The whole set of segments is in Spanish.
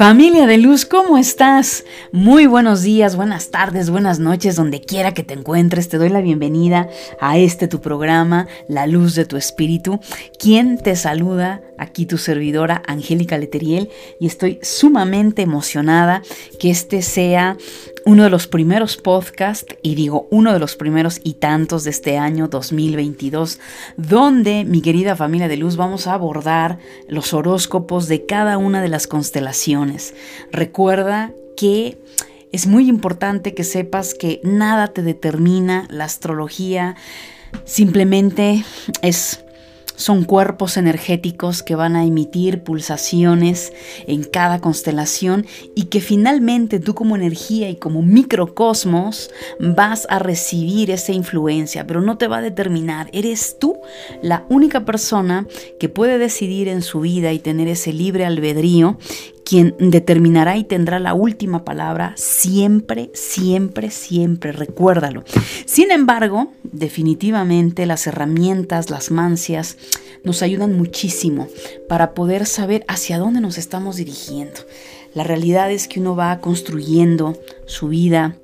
Familia de luz, ¿cómo estás? Muy buenos días, buenas tardes, buenas noches, donde quiera que te encuentres. Te doy la bienvenida a este tu programa, La Luz de tu Espíritu. ¿Quién te saluda? Aquí tu servidora, Angélica Leteriel, y estoy sumamente emocionada que este sea uno de los primeros podcasts, y digo uno de los primeros y tantos de este año 2022, donde mi querida familia de luz vamos a abordar los horóscopos de cada una de las constelaciones. Recuerda que es muy importante que sepas que nada te determina la astrología, simplemente es son cuerpos energéticos que van a emitir pulsaciones en cada constelación y que finalmente tú como energía y como microcosmos vas a recibir esa influencia, pero no te va a determinar. Eres tú la única persona que puede decidir en su vida y tener ese libre albedrío quien determinará y tendrá la última palabra siempre, siempre, siempre, recuérdalo. Sin embargo, definitivamente las herramientas, las mancias, nos ayudan muchísimo para poder saber hacia dónde nos estamos dirigiendo. La realidad es que uno va construyendo su vida,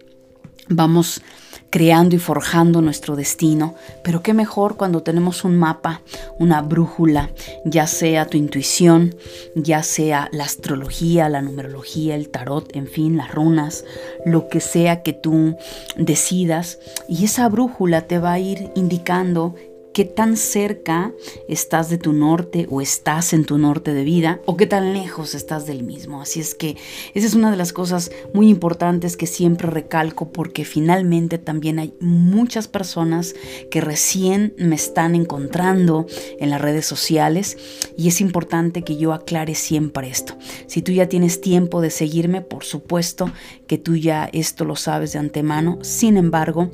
vamos creando y forjando nuestro destino, pero qué mejor cuando tenemos un mapa, una brújula, ya sea tu intuición, ya sea la astrología, la numerología, el tarot, en fin, las runas, lo que sea que tú decidas, y esa brújula te va a ir indicando qué tan cerca estás de tu norte o estás en tu norte de vida o qué tan lejos estás del mismo. Así es que esa es una de las cosas muy importantes que siempre recalco porque finalmente también hay muchas personas que recién me están encontrando en las redes sociales y es importante que yo aclare siempre esto. Si tú ya tienes tiempo de seguirme, por supuesto que tú ya esto lo sabes de antemano. Sin embargo,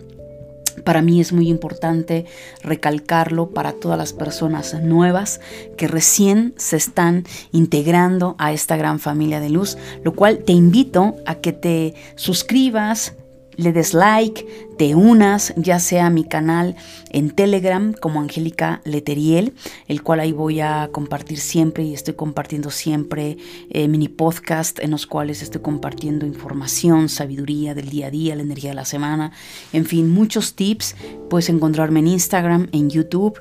para mí es muy importante recalcarlo para todas las personas nuevas que recién se están integrando a esta gran familia de luz, lo cual te invito a que te suscribas, le des like, te unas ya sea a mi canal en Telegram como Angélica Leteriel, el cual ahí voy a compartir siempre y estoy compartiendo siempre eh, mini podcast en los cuales estoy compartiendo información, sabiduría del día a día, la energía de la semana, en fin, muchos tips. Puedes encontrarme en Instagram, en YouTube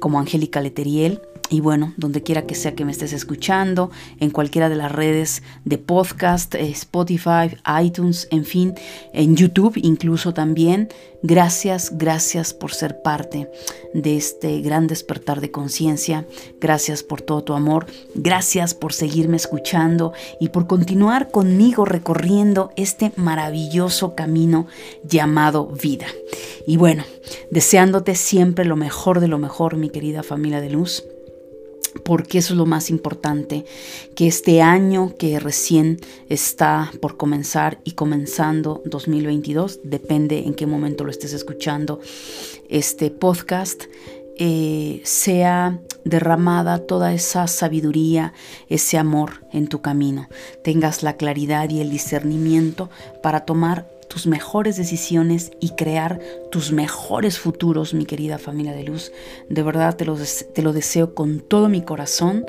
como Angélica Leteriel y bueno, donde quiera que sea que me estés escuchando, en cualquiera de las redes de podcast, eh, Spotify, iTunes, en fin, en YouTube incluso también. Gracias, gracias por ser parte de este gran despertar de conciencia. Gracias por todo tu amor. Gracias por seguirme escuchando y por continuar conmigo recorriendo este maravilloso camino llamado vida. Y bueno, deseándote siempre lo mejor de lo mejor, mi querida familia de luz porque eso es lo más importante, que este año que recién está por comenzar y comenzando 2022, depende en qué momento lo estés escuchando, este podcast, eh, sea derramada toda esa sabiduría, ese amor en tu camino, tengas la claridad y el discernimiento para tomar tus mejores decisiones y crear tus mejores futuros, mi querida familia de luz. De verdad te lo, te lo deseo con todo mi corazón,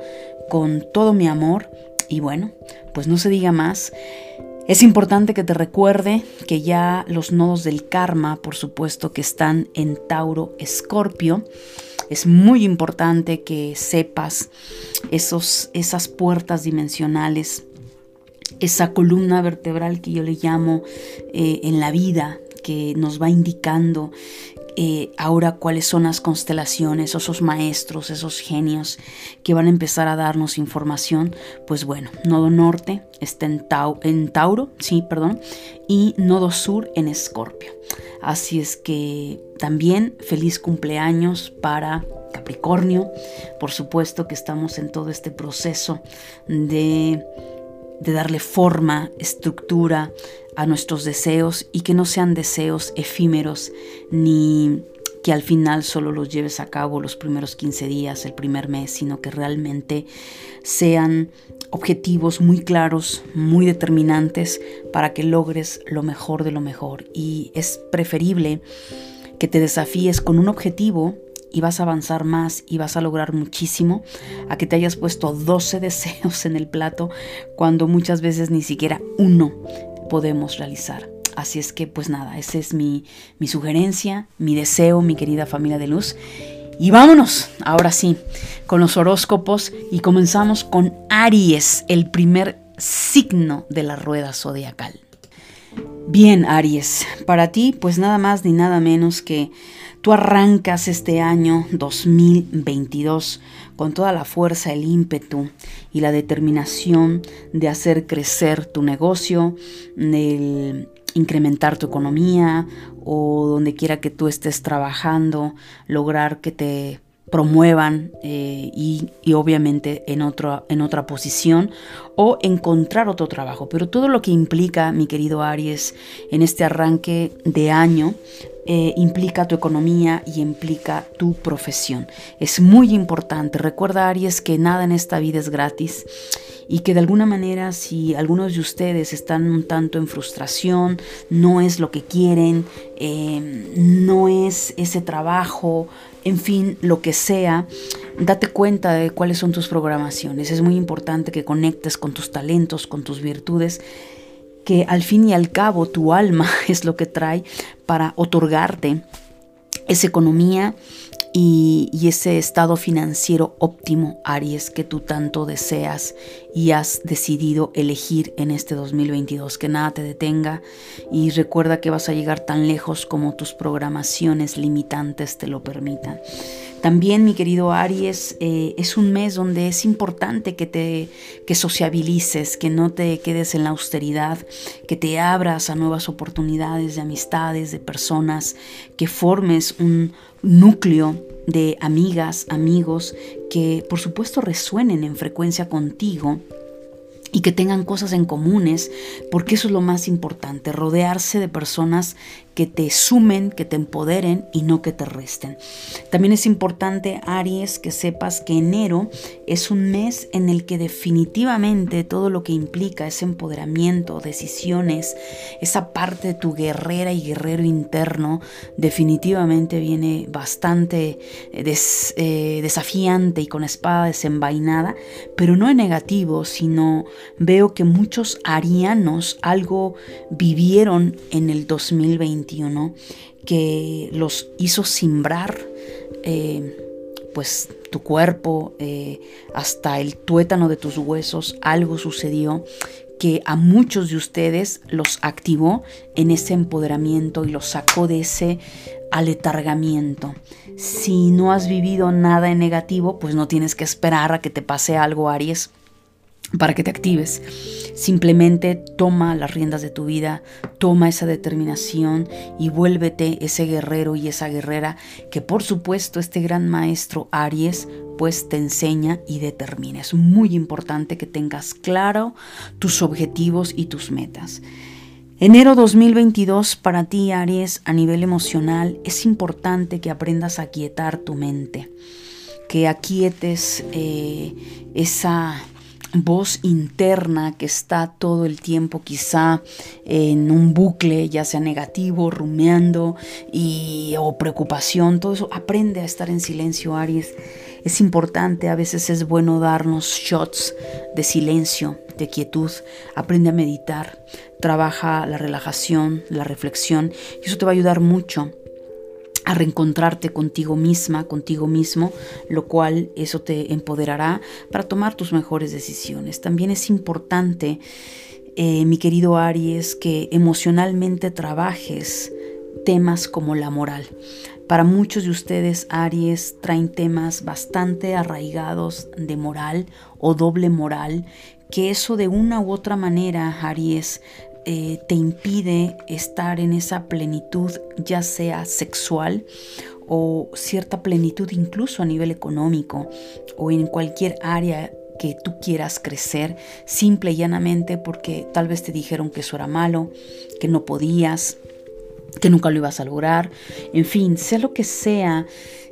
con todo mi amor. Y bueno, pues no se diga más. Es importante que te recuerde que ya los nodos del karma, por supuesto, que están en Tauro Escorpio. Es muy importante que sepas esos, esas puertas dimensionales esa columna vertebral que yo le llamo eh, en la vida, que nos va indicando eh, ahora cuáles son las constelaciones, esos maestros, esos genios que van a empezar a darnos información, pues bueno, nodo norte está en, en Tauro, sí, perdón, y nodo sur en Escorpio. Así es que también feliz cumpleaños para Capricornio. Por supuesto que estamos en todo este proceso de de darle forma, estructura a nuestros deseos y que no sean deseos efímeros ni que al final solo los lleves a cabo los primeros 15 días, el primer mes, sino que realmente sean objetivos muy claros, muy determinantes para que logres lo mejor de lo mejor. Y es preferible que te desafíes con un objetivo y vas a avanzar más y vas a lograr muchísimo a que te hayas puesto 12 deseos en el plato cuando muchas veces ni siquiera uno podemos realizar. Así es que pues nada, esa es mi, mi sugerencia, mi deseo, mi querida familia de luz. Y vámonos, ahora sí, con los horóscopos y comenzamos con Aries, el primer signo de la rueda zodiacal. Bien, Aries, para ti pues nada más ni nada menos que tú arrancas este año 2022 con toda la fuerza, el ímpetu y la determinación de hacer crecer tu negocio, el incrementar tu economía o donde quiera que tú estés trabajando, lograr que te promuevan eh, y, obviamente en, en otra posición o encontrar otro trabajo. Pero todo lo que implica, mi querido Aries, en este arranque de año, eh, implica tu economía y implica tu profesión. Es muy importante. Recuerda, Aries, que nada en esta vida es gratis y que de alguna manera si algunos de ustedes están un tanto en frustración, no es lo que quieren, eh, no es ese trabajo, en fin, lo que sea, date cuenta de cuáles son tus programaciones. Es muy importante que conectes con tus talentos, con tus virtudes, que al fin y al cabo tu alma es lo que trae para otorgarte esa economía y, ese estado financiero óptimo, Aries, que tú tanto deseas y has decidido elegir en este 2022. Que nada te detenga y recuerda que vas a llegar tan lejos como tus programaciones limitantes te lo permitan. También, mi querido Aries, eh, es un mes donde es importante que te que sociabilices, que no te quedes en la austeridad, que te abras a nuevas oportunidades de amistades, de personas, que formes un núcleo de amigas, amigos que por supuesto resuenen en frecuencia contigo y que tengan cosas en comunes, porque eso es lo más importante, rodearse de personas que te sumen, que te empoderen y no que te resten. También es importante, Aries, que sepas que enero es un mes en el que definitivamente todo lo que implica ese empoderamiento, decisiones, esa parte de tu guerrera y guerrero interno, definitivamente viene bastante eh, eh, desafiante y con espada desenvainada, pero no en negativo, sino veo que muchos arianos algo vivieron en el 2020 que los hizo simbrar eh, pues tu cuerpo, eh, hasta el tuétano de tus huesos, algo sucedió que a muchos de ustedes los activó en ese empoderamiento y los sacó de ese aletargamiento. Si no has vivido nada en negativo, pues no tienes que esperar a que te pase algo, Aries para que te actives. Simplemente toma las riendas de tu vida, toma esa determinación y vuélvete ese guerrero y esa guerrera que por supuesto este gran maestro Aries pues te enseña y determina. Es muy importante que tengas claro tus objetivos y tus metas. Enero 2022 para ti Aries a nivel emocional es importante que aprendas a aquietar tu mente, que aquietes eh, esa voz interna que está todo el tiempo quizá en un bucle, ya sea negativo, rumeando y, o preocupación, todo eso, aprende a estar en silencio, Aries. Es importante, a veces es bueno darnos shots de silencio, de quietud. Aprende a meditar, trabaja la relajación, la reflexión, y eso te va a ayudar mucho a reencontrarte contigo misma, contigo mismo, lo cual eso te empoderará para tomar tus mejores decisiones. También es importante, eh, mi querido Aries, que emocionalmente trabajes temas como la moral. Para muchos de ustedes, Aries, traen temas bastante arraigados de moral o doble moral, que eso de una u otra manera, Aries, eh, te impide estar en esa plenitud, ya sea sexual o cierta plenitud incluso a nivel económico o en cualquier área que tú quieras crecer, simple y llanamente porque tal vez te dijeron que eso era malo, que no podías, que nunca lo ibas a lograr, en fin, sea lo que sea,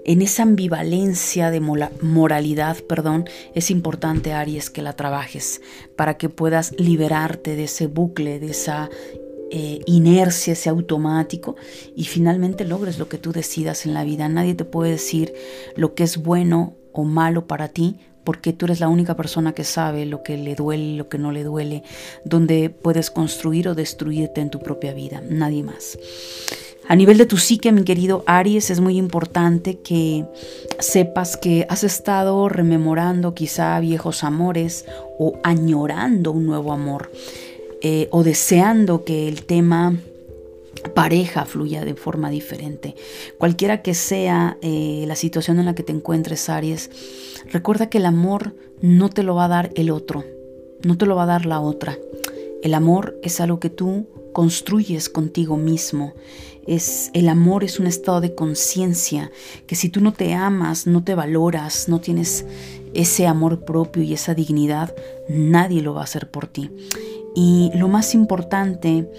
en esa ambivalencia de moralidad, perdón, es importante, Aries, que la trabajes para que puedas liberarte de ese bucle, de esa eh, inercia, ese automático y finalmente logres lo que tú decidas en la vida. Nadie te puede decir lo que es bueno o malo para ti porque tú eres la única persona que sabe lo que le duele, lo que no le duele, donde puedes construir o destruirte en tu propia vida, nadie más. A nivel de tu psique, mi querido Aries, es muy importante que sepas que has estado rememorando quizá viejos amores o añorando un nuevo amor eh, o deseando que el tema pareja fluya de forma diferente. Cualquiera que sea eh, la situación en la que te encuentres, Aries, recuerda que el amor no te lo va a dar el otro, no te lo va a dar la otra. El amor es algo que tú construyes contigo mismo. Es el amor es un estado de conciencia que si tú no te amas, no te valoras, no tienes ese amor propio y esa dignidad, nadie lo va a hacer por ti. Y lo más importante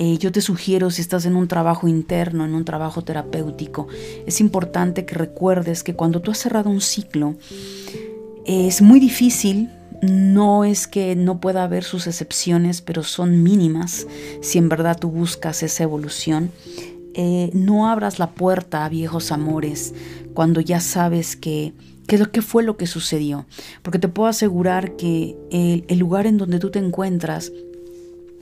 eh, yo te sugiero si estás en un trabajo interno, en un trabajo terapéutico, es importante que recuerdes que cuando tú has cerrado un ciclo, es muy difícil, no es que no pueda haber sus excepciones, pero son mínimas si en verdad tú buscas esa evolución. Eh, no abras la puerta a viejos amores cuando ya sabes que qué fue lo que sucedió. Porque te puedo asegurar que el lugar en donde tú te encuentras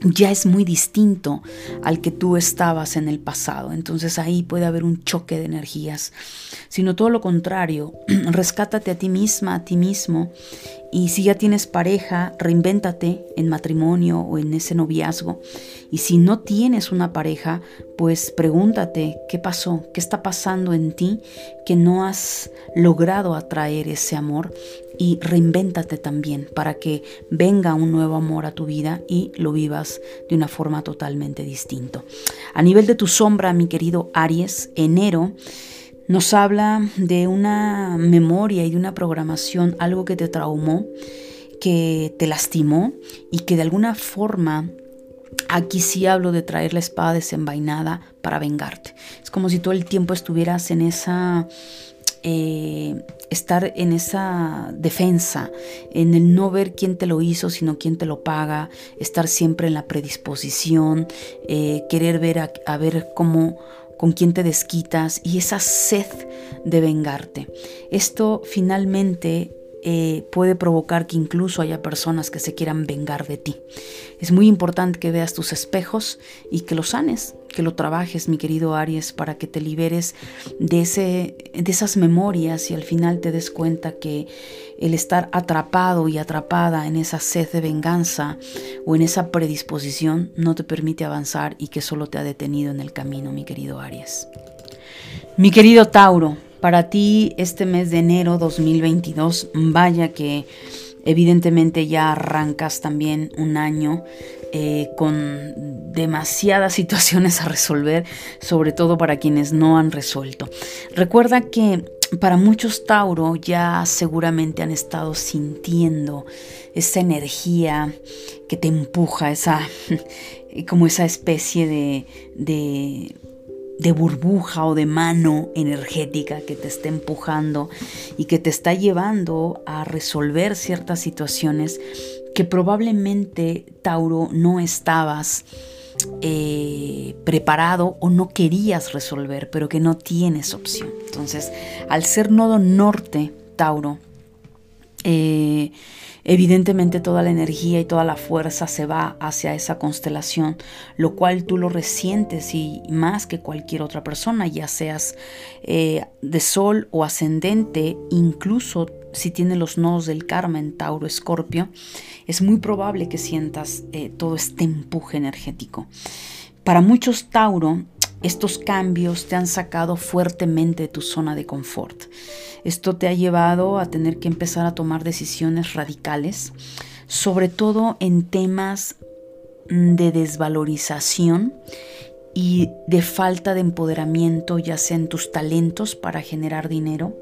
ya es muy distinto al que tú estabas en el pasado. Entonces ahí puede haber un choque de energías. Sino todo lo contrario, rescátate a ti misma, a ti mismo y si ya tienes pareja, reinvéntate en matrimonio o en ese noviazgo. Y si no tienes una pareja, pues pregúntate qué pasó, qué está pasando en ti que no has logrado atraer ese amor. Y reinvéntate también para que venga un nuevo amor a tu vida y lo vivas de una forma totalmente distinta. A nivel de tu sombra, mi querido Aries, enero nos habla de una memoria y de una programación, algo que te traumó, que te lastimó y que de alguna forma Aquí sí hablo de traer la espada desenvainada para vengarte. Es como si todo el tiempo estuvieras en esa... Eh, estar en esa defensa, en el no ver quién te lo hizo, sino quién te lo paga, estar siempre en la predisposición, eh, querer ver a ver cómo con quién te desquitas y esa sed de vengarte. Esto finalmente eh, puede provocar que incluso haya personas que se quieran vengar de ti. Es muy importante que veas tus espejos y que los sanes, que lo trabajes, mi querido Aries, para que te liberes de, ese, de esas memorias y al final te des cuenta que el estar atrapado y atrapada en esa sed de venganza o en esa predisposición no te permite avanzar y que solo te ha detenido en el camino, mi querido Aries. Mi querido Tauro, para ti este mes de enero 2022, vaya que evidentemente ya arrancas también un año eh, con demasiadas situaciones a resolver, sobre todo para quienes no han resuelto. Recuerda que para muchos Tauro ya seguramente han estado sintiendo esa energía que te empuja, esa como esa especie de, de, burbuja o de mano energética que te está empujando y que te está llevando a resolver ciertas situaciones que probablemente Tauro no estabas eh, preparado o no querías resolver, pero que no tienes opción. Entonces, al ser nodo norte, Tauro, eh, evidentemente toda la energía y toda la fuerza se va hacia esa constelación, lo cual tú lo resientes y más que cualquier otra persona, ya seas eh, de sol o ascendente, incluso si tiene los nodos del karma en Tauro Escorpio, es muy probable que sientas eh, todo este empuje energético. Para muchos Tauro, estos cambios te han sacado fuertemente de tu zona de confort. Esto te ha llevado a tener que empezar a tomar decisiones radicales, sobre todo en temas mm, de desvalorización y de falta de empoderamiento, ya sea en tus talentos para generar dinero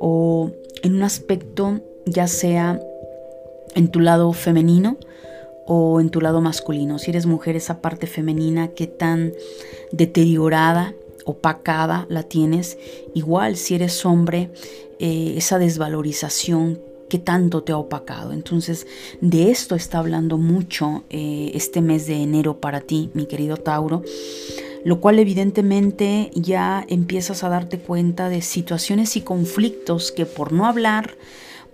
o en un aspecto ya sea en tu lado femenino o en tu lado masculino. Si eres mujer, esa parte femenina que tan deteriorada, opacada la tienes. Igual si eres hombre, eh, esa desvalorización que tanto te ha opacado. Entonces, de esto está hablando mucho eh, este mes de enero para ti, mi querido Tauro lo cual evidentemente ya empiezas a darte cuenta de situaciones y conflictos que por no hablar,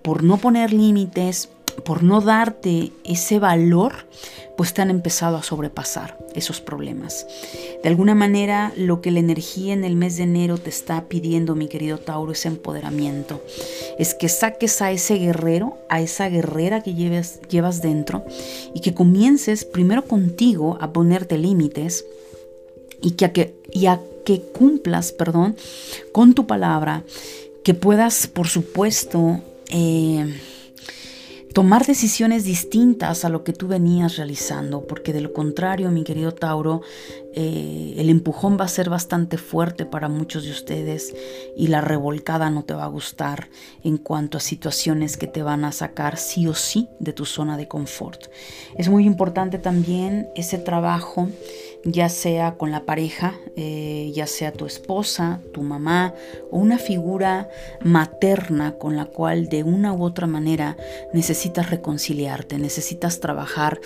por no poner límites, por no darte ese valor, pues te han empezado a sobrepasar esos problemas. De alguna manera, lo que la energía en el mes de enero te está pidiendo, mi querido Tauro, es empoderamiento. Es que saques a ese guerrero, a esa guerrera que lleves, llevas dentro y que comiences primero contigo a ponerte límites y que, a que, y a que cumplas, perdón, con tu palabra, que puedas, por supuesto, eh, tomar decisiones distintas a lo que tú venías realizando, porque de lo contrario, mi querido Tauro, eh, el empujón va a ser bastante fuerte para muchos de ustedes y la revolcada no te va a gustar en cuanto a situaciones que te van a sacar sí o sí de tu zona de confort. Es muy importante también ese trabajo ya sea con la pareja, eh, ya sea tu esposa, tu mamá o una figura materna con la cual de una u otra manera necesitas reconciliarte, necesitas trabajar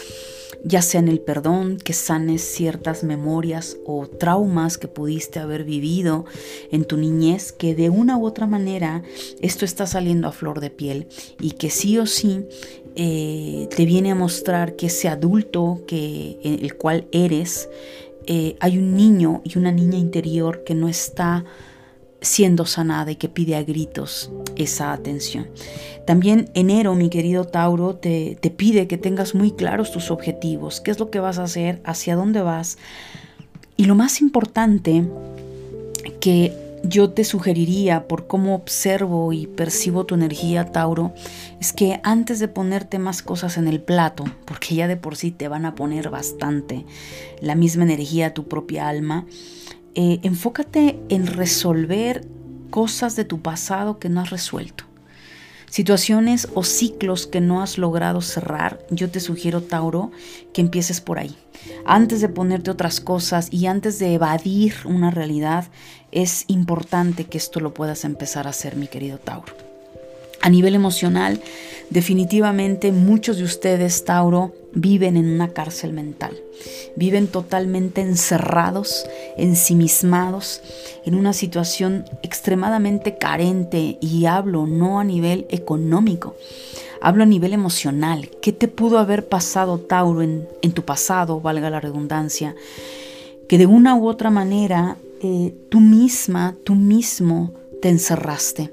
ya sea en el perdón, que sanes ciertas memorias o traumas que pudiste haber vivido en tu niñez, que de una u otra manera esto está saliendo a flor de piel y que sí o sí eh, te viene a mostrar que ese adulto que el cual eres eh, hay un niño y una niña interior que no está siendo sanada y que pide a gritos esa atención. También enero, mi querido Tauro, te, te pide que tengas muy claros tus objetivos, qué es lo que vas a hacer, hacia dónde vas. Y lo más importante que yo te sugeriría por cómo observo y percibo tu energía, Tauro, es que antes de ponerte más cosas en el plato, porque ya de por sí te van a poner bastante la misma energía a tu propia alma, eh, enfócate en resolver cosas de tu pasado que no has resuelto. Situaciones o ciclos que no has logrado cerrar, yo te sugiero, Tauro, que empieces por ahí. Antes de ponerte otras cosas y antes de evadir una realidad, es importante que esto lo puedas empezar a hacer, mi querido Tauro. A nivel emocional, definitivamente muchos de ustedes, Tauro, viven en una cárcel mental. Viven totalmente encerrados, ensimismados, en una situación extremadamente carente y hablo no a nivel económico, hablo a nivel emocional. ¿Qué te pudo haber pasado, Tauro, en, tu pasado, valga la redundancia? Que de una u otra manera eh, tú misma, tú mismo te encerraste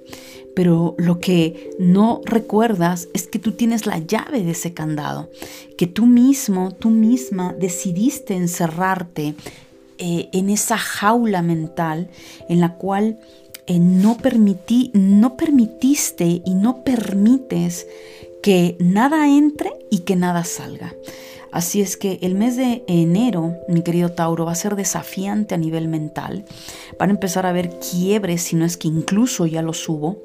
pero lo que no recuerdas es que tú tienes la llave de ese candado, que tú mismo, tú misma decidiste encerrarte eh, en esa jaula mental en la cual eh, no, permití, no permitiste y no permites que nada entre y que nada salga. Así es que el mes de enero, mi querido Tauro, va a ser desafiante a nivel mental. Van a empezar a haber quiebres, si no es que incluso ya los hubo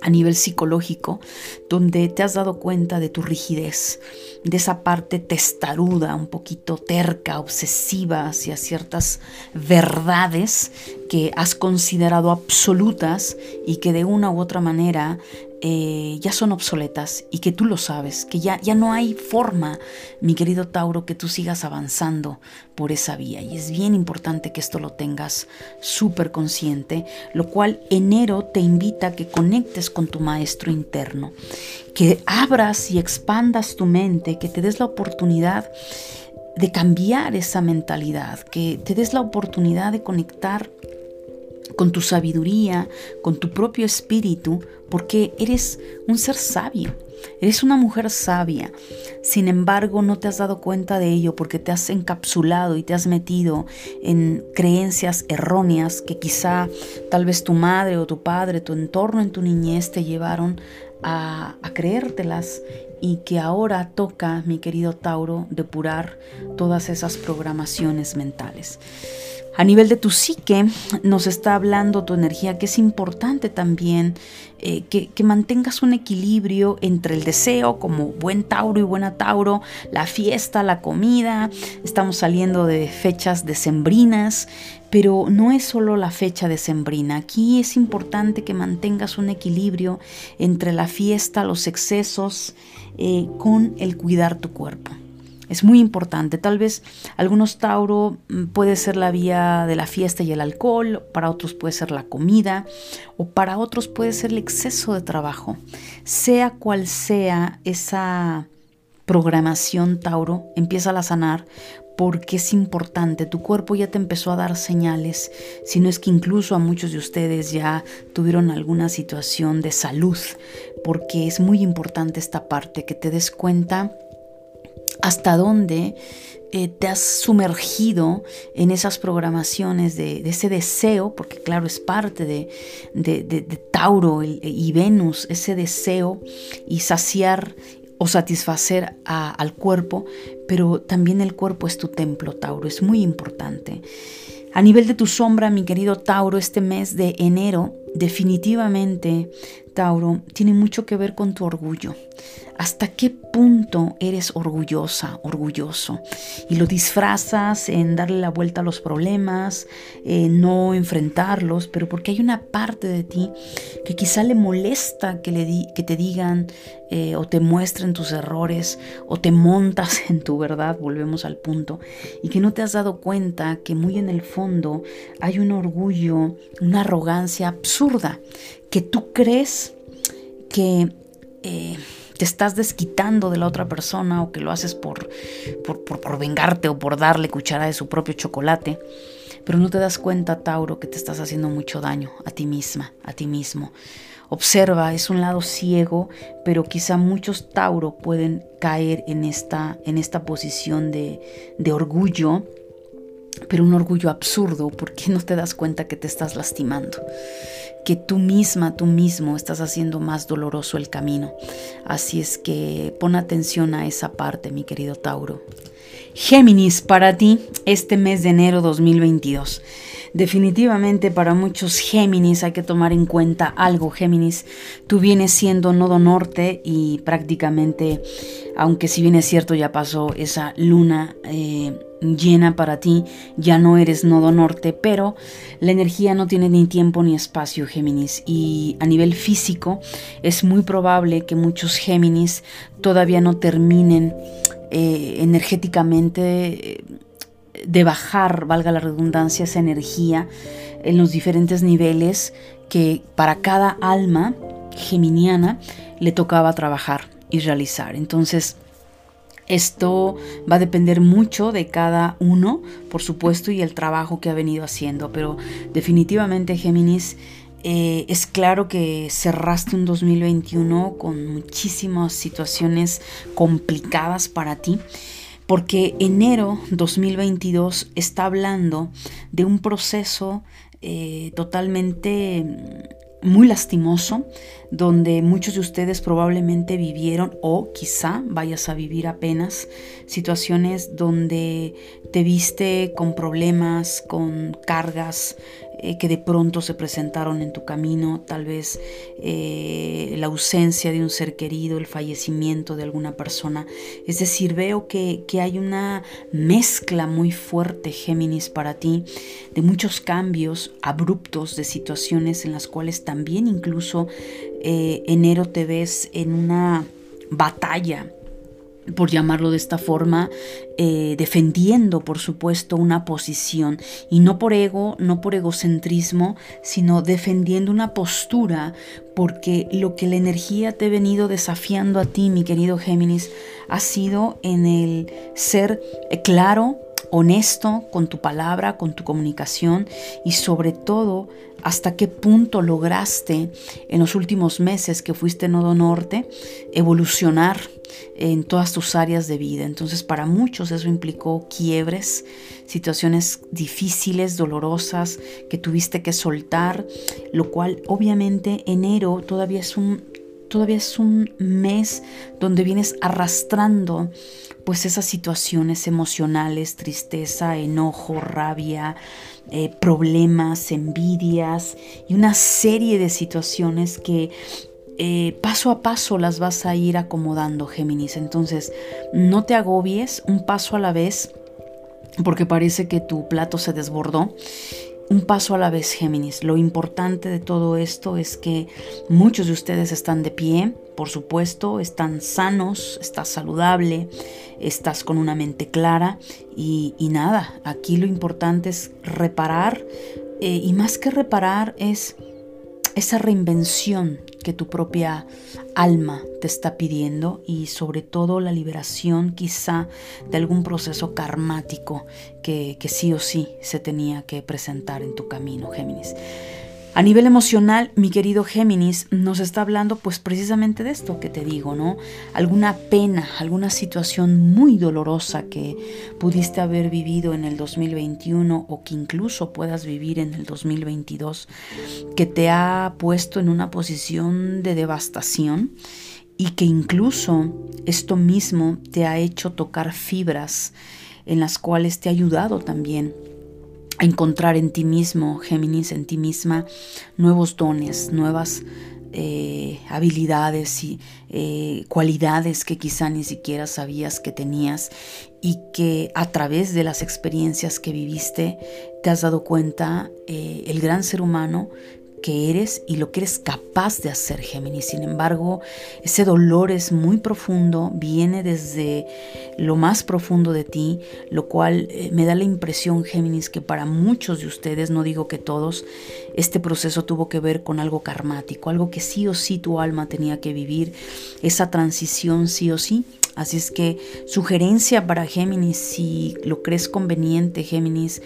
a nivel psicológico, donde te has dado cuenta de tu rigidez, de esa parte testaruda, un poquito terca, obsesiva hacia ciertas verdades que has considerado absolutas y que de una u otra manera eh, ya son obsoletas y que tú lo sabes, que ya, ya no hay forma, mi querido Tauro, que tú sigas avanzando por esa vía. Y es bien importante que esto lo tengas súper consciente, lo cual enero te invita a que conectes con tu maestro interno, que abras y expandas tu mente, que te des la oportunidad de cambiar esa mentalidad, que te des la oportunidad de conectar con tu sabiduría, con tu propio espíritu, porque eres un ser sabio, eres una mujer sabia. Sin embargo, no te has dado cuenta de ello porque te has encapsulado y te has metido en creencias erróneas que quizá tal vez tu madre o tu padre, tu entorno en tu niñez te llevaron a, a creértelas y que ahora toca, mi querido Tauro, depurar todas esas programaciones mentales. A nivel de tu psique nos está hablando tu energía que es importante también eh, que, mantengas un equilibrio entre el deseo como buen Tauro y buena Tauro, la fiesta, la comida, estamos saliendo de fechas decembrinas, pero no es solo la fecha decembrina, aquí es importante que mantengas un equilibrio entre la fiesta, los excesos, eh, con el cuidar tu cuerpo. Es muy importante. Tal vez algunos Tauro mm, puede ser la vía de la fiesta y el alcohol, para otros puede ser la comida o para otros puede ser el exceso de trabajo. Sea cual sea esa programación Tauro, empieza a sanar porque es importante, tu cuerpo ya te empezó a dar señales, si no es que incluso a muchos de ustedes ya tuvieron alguna situación de salud, porque es muy importante esta parte, que te des cuenta hasta dónde eh, te has sumergido en esas programaciones de, ese deseo, porque claro, es parte de, de, Tauro y Venus, ese deseo y saciar o satisfacer al cuerpo, pero también el cuerpo es tu templo, Tauro, es muy importante. A nivel de tu sombra, mi querido Tauro, este mes de enero, definitivamente, Tauro, tiene mucho que ver con tu orgullo. ¿Hasta qué punto eres orgullosa, orgulloso? Y lo disfrazas en darle la vuelta a los problemas, no enfrentarlos, pero porque hay una parte de ti que quizá le molesta que, le que te digan eh, o te muestren tus errores o te montas en tu verdad, volvemos al punto, y que no te has dado cuenta que muy en el fondo hay un orgullo, una arrogancia absurda, que tú crees que... Eh, te estás desquitando de la otra persona o que lo haces por, por, vengarte o por darle cuchara de su propio chocolate. Pero no te das cuenta, Tauro, que te estás haciendo mucho daño a ti misma, a ti mismo. Observa, es un lado ciego, pero quizá muchos Tauro pueden caer en esta, en esta posición de orgullo, pero un orgullo absurdo, porque no te das cuenta que te estás lastimando que tú misma, tú mismo estás haciendo más doloroso el camino. Así es que pon atención a esa parte, mi querido Tauro. Géminis, para ti, este mes de enero 2022. Definitivamente para muchos Géminis hay que tomar en cuenta algo. Géminis, tú vienes siendo nodo norte y prácticamente, aunque si bien es cierto ya pasó esa luna eh, llena para ti, ya no eres nodo norte, pero la energía no tiene ni tiempo ni espacio, Géminis. Y a nivel físico es muy probable que muchos Géminis todavía no terminen eh, energéticamente de bajar, valga la redundancia, esa energía en los diferentes niveles que para cada alma geminiana le tocaba trabajar y realizar. Entonces, esto va a depender mucho de cada uno, por supuesto, y el trabajo que ha venido haciendo, pero definitivamente Géminis eh, es claro que cerraste un 2021 con muchísimas situaciones complicadas para ti porque enero 2022 está hablando de un proceso eh, totalmente mm, muy lastimoso, donde muchos de ustedes probablemente vivieron o quizá vayas a vivir apenas situaciones donde te viste con problemas, con cargas, eh, que de pronto se presentaron en tu camino, tal vez eh, la ausencia de un ser querido, el fallecimiento de alguna persona. Es decir, veo que, hay una mezcla muy fuerte, Géminis, para ti, de muchos cambios abruptos, de situaciones en las cuales también incluso eh, enero te ves en una batalla por llamarlo de esta forma, eh, defendiendo, por supuesto, una posición, y no por ego, no por egocentrismo, sino defendiendo una postura, porque lo que la energía te ha venido desafiando a ti, mi querido Géminis, ha sido en el ser claro, honesto con tu palabra, con tu comunicación y sobre todo hasta qué punto lograste en los últimos meses que fuiste Nodo Norte evolucionar en todas tus áreas de vida. Entonces para muchos eso implicó quiebres, situaciones difíciles, dolorosas que tuviste que soltar, lo cual obviamente enero todavía es un todavía es un mes donde vienes arrastrando pues esas situaciones emocionales, tristeza, enojo, rabia, eh, problemas, envidias y una serie de situaciones que eh, paso a paso las vas a ir acomodando, Géminis. Entonces, no te agobies, un paso a la vez, porque parece que tu plato se desbordó un paso a la vez, Géminis. Lo importante de todo esto es que muchos de ustedes están de pie, por supuesto, están sanos, estás saludable, estás con una mente clara y, nada, aquí lo importante es reparar eh, y más que reparar es esa reinvención que tu propia alma te está pidiendo y sobre todo la liberación quizá de algún proceso karmático que, que sí o sí se tenía que presentar en tu camino, Géminis. A nivel emocional, mi querido Géminis nos está hablando pues precisamente de esto que te digo, ¿no? Alguna pena, alguna situación muy dolorosa que pudiste haber vivido en el 2021 o que incluso puedas vivir en el 2022, que te ha puesto en una posición de devastación y que incluso esto mismo te ha hecho tocar fibras en las cuales te ha ayudado también encontrar en ti mismo, Géminis, en ti misma, nuevos dones, nuevas eh, habilidades y eh, cualidades que quizá ni siquiera sabías que tenías y que a través de las experiencias que viviste te has dado cuenta eh, el gran ser humano eres y lo que eres capaz de hacer, Géminis. Sin embargo, ese dolor es muy profundo, viene desde lo más profundo de ti, lo cual eh, me da la impresión, Géminis, que para muchos de ustedes, no digo que todos, este proceso tuvo que ver con algo karmático, algo que sí o sí tu alma tenía que vivir, esa transición sí o sí. Así es que sugerencia para Géminis, si lo crees conveniente, Géminis,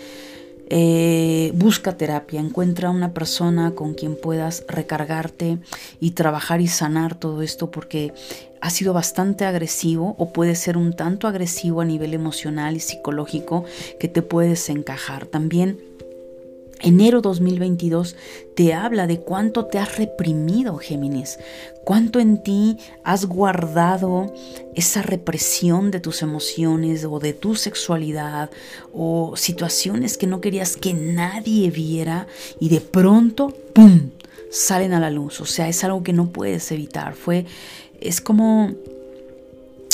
eh, busca terapia, encuentra una persona con quien puedas recargarte y trabajar y sanar todo esto porque ha sido bastante agresivo o puede ser un tanto agresivo a nivel emocional y psicológico que te puedes encajar. También Enero 2022 te habla de cuánto te has reprimido, Géminis, cuánto en ti has guardado esa represión de tus emociones o de tu sexualidad o situaciones que no querías que nadie viera y de pronto, ¡pum!, salen a la luz. O sea, es algo que no puedes evitar. Fue, es como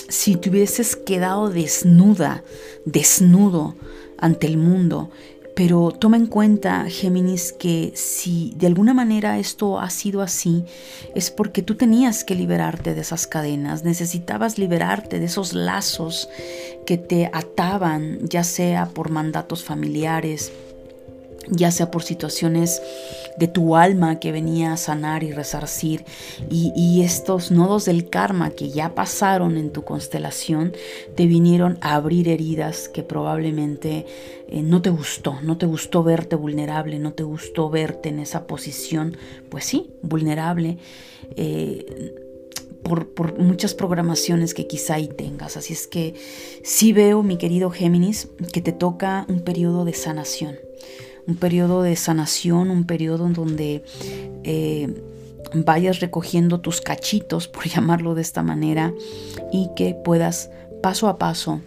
si te hubieses quedado desnuda, desnudo ante el mundo pero toma en cuenta, Géminis, que si de alguna manera esto ha sido así, es porque tú tenías que liberarte de esas cadenas, necesitabas liberarte de esos lazos que te ataban, ya sea por mandatos familiares, ya sea por situaciones de tu alma que venía a sanar y resarcir, y, estos nodos del karma que ya pasaron en tu constelación, te vinieron a abrir heridas que probablemente eh, no te gustó, no te gustó verte vulnerable, no te gustó verte en esa posición, pues sí, vulnerable. Eh, por, por, muchas programaciones que quizá ahí tengas. Así es que sí veo, mi querido Géminis, que te toca un periodo de sanación un periodo de sanación, un periodo en donde eh, vayas recogiendo tus cachitos, por llamarlo de esta manera, y que puedas paso a paso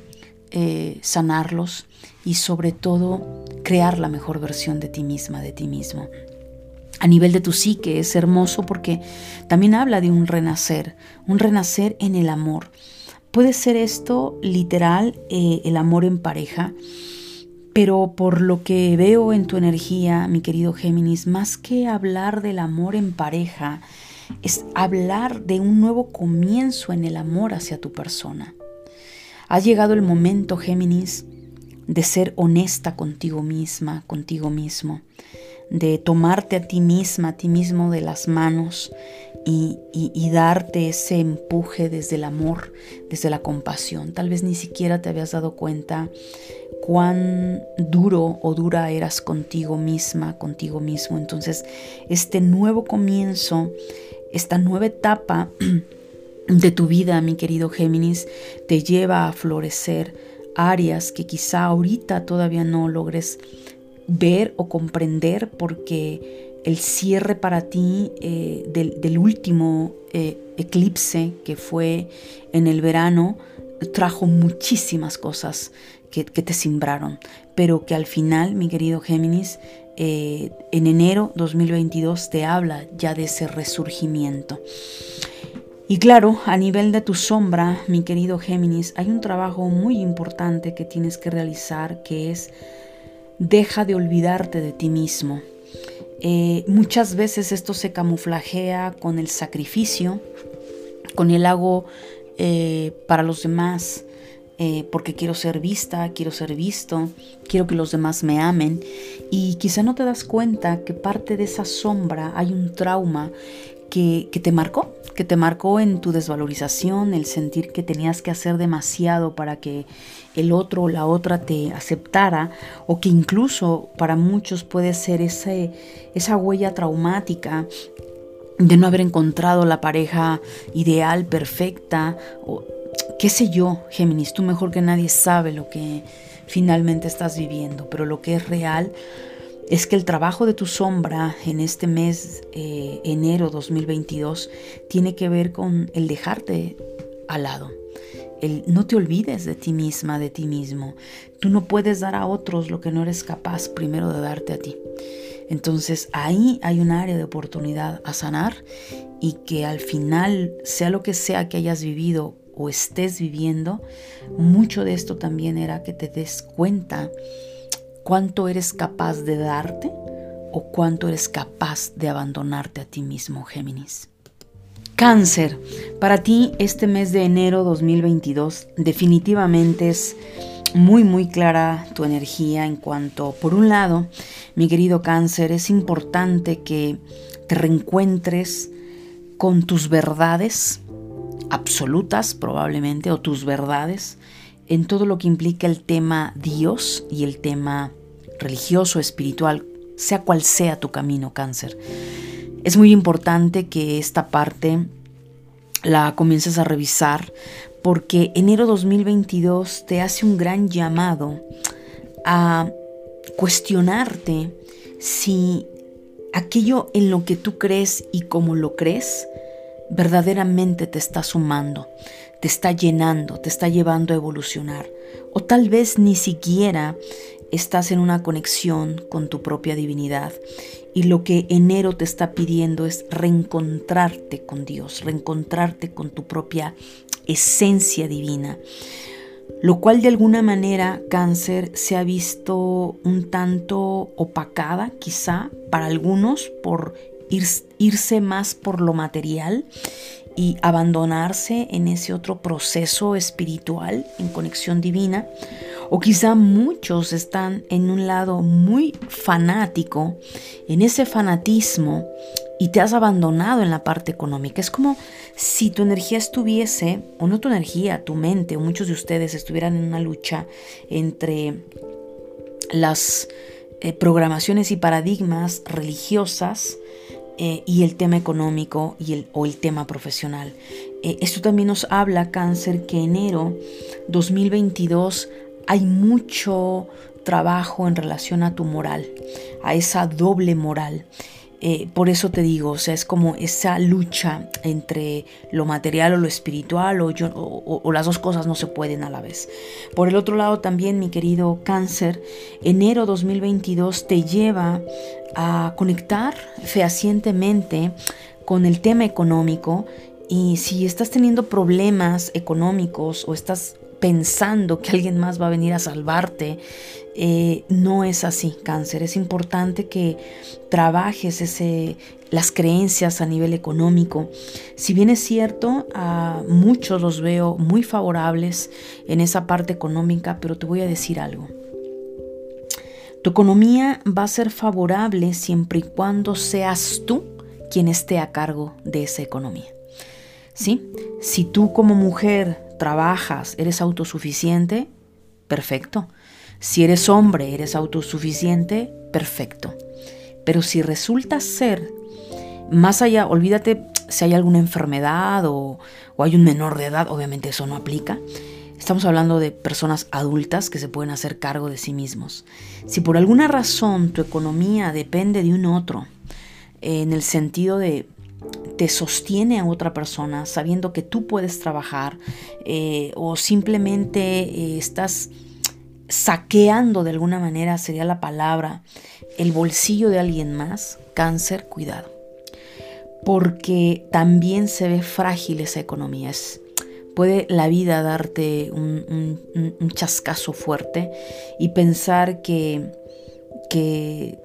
eh, sanarlos y sobre todo crear la mejor versión de ti misma, de ti mismo. A nivel de tu psique es hermoso porque también habla de un renacer, un renacer en el amor. Puede ser esto literal, eh, el amor en pareja, pero por lo que veo en tu energía, mi querido Géminis, más que hablar del amor en pareja, es hablar de un nuevo comienzo en el amor hacia tu persona. Ha llegado el momento, Géminis, de ser honesta contigo misma, contigo mismo, de tomarte a ti misma, a ti mismo de las manos y, y, darte ese empuje desde el amor, desde la compasión. Tal vez ni siquiera te habías dado cuenta cuán duro o dura eras contigo misma, contigo mismo. Entonces, este nuevo comienzo, esta nueva etapa de tu vida, mi querido Géminis, te lleva a florecer áreas que quizá ahorita todavía no logres ver o comprender porque el cierre para ti eh, del, último eh, eclipse que fue en el verano trajo muchísimas cosas que, te simbraron, pero que al final, mi querido Géminis, eh, en enero 2022 te habla ya de ese resurgimiento. Y claro, a nivel de tu sombra, mi querido Géminis, hay un trabajo muy importante que tienes que realizar que es deja de olvidarte de ti mismo. Eh, muchas veces esto se camuflajea con el sacrificio, con el hago eh, para los demás, eh, porque quiero ser vista, quiero ser visto, quiero que los demás me amen. Y quizá no te das cuenta que parte de esa sombra hay un trauma que, te marcó, que te marcó en tu desvalorización, el sentir que tenías que hacer demasiado para que el otro o la otra te aceptara, o que incluso para muchos puede ser ese, esa huella traumática de no haber encontrado la pareja ideal, perfecta, o qué sé yo, Géminis, tú mejor que nadie sabe lo que finalmente estás viviendo, pero lo que es real es que el trabajo de tu sombra en este mes, eh, enero 2022, tiene que ver con el dejarte al lado. No te olvides de ti misma, de ti mismo. Tú no puedes dar a otros lo que no eres capaz primero de darte a ti. Entonces ahí hay un área de oportunidad a sanar y que al final, sea lo que sea que hayas vivido o estés viviendo, mucho de esto también era que te des cuenta cuánto eres capaz de darte o cuánto eres capaz de abandonarte a ti mismo, Géminis. Cáncer, para ti este mes de enero 2022 definitivamente es muy muy clara tu energía en cuanto, por un lado, mi querido cáncer, es importante que te reencuentres con tus verdades absolutas probablemente o tus verdades en todo lo que implica el tema Dios y el tema religioso, espiritual, sea cual sea tu camino cáncer. Es muy importante que esta parte la comiences a revisar porque enero 2022 te hace un gran llamado a cuestionarte si aquello en lo que tú crees y como lo crees verdaderamente te está sumando, te está llenando, te está llevando a evolucionar. O tal vez ni siquiera estás en una conexión con tu propia divinidad y lo que enero te está pidiendo es reencontrarte con Dios, reencontrarte con tu propia esencia divina, lo cual de alguna manera cáncer se ha visto un tanto opacada quizá para algunos por irse más por lo material y abandonarse en ese otro proceso espiritual en conexión divina o quizá muchos están en un lado muy fanático, en ese fanatismo, y te has abandonado en la parte económica. Es como si tu energía estuviese, o no tu energía, tu mente, o muchos de ustedes estuvieran en una lucha entre las eh, programaciones y paradigmas religiosas eh, y el tema económico y el, o el tema profesional. Eh, esto también nos habla, cáncer, que enero 2022 hay mucho trabajo en relación a tu moral, a esa doble moral. Eh, por eso te digo, o sea, es como esa lucha entre lo material o lo espiritual, o, o, las dos cosas no se pueden a la vez. Por el otro lado, también, mi querido cáncer, enero 2022 te lleva a conectar fehacientemente con el tema económico y si estás teniendo problemas económicos o estás pensando que alguien más va a venir a salvarte. Eh, no es así, cáncer. Es importante que trabajes ese, las creencias a nivel económico. Si bien es cierto, a muchos los veo muy favorables en esa parte económica, pero te voy a decir algo. Tu economía va a ser favorable siempre y cuando seas tú quien esté a cargo de esa economía. ¿Sí? Si tú como mujer trabajas, eres autosuficiente, perfecto. Si eres hombre, eres autosuficiente, perfecto. Pero si resulta ser, más allá, olvídate si hay alguna enfermedad o, o hay un menor de edad, obviamente eso no aplica. Estamos hablando de personas adultas que se pueden hacer cargo de sí mismos. Si por alguna razón tu economía depende de un otro, en el sentido de te sostiene a otra persona, sabiendo que tú puedes trabajar eh, o simplemente eh, estás saqueando de alguna manera, sería la palabra, el bolsillo de alguien más, cáncer, cuidado. Porque también se ve frágil esa economía. puede la vida darte un, un chascazo fuerte y pensar que, que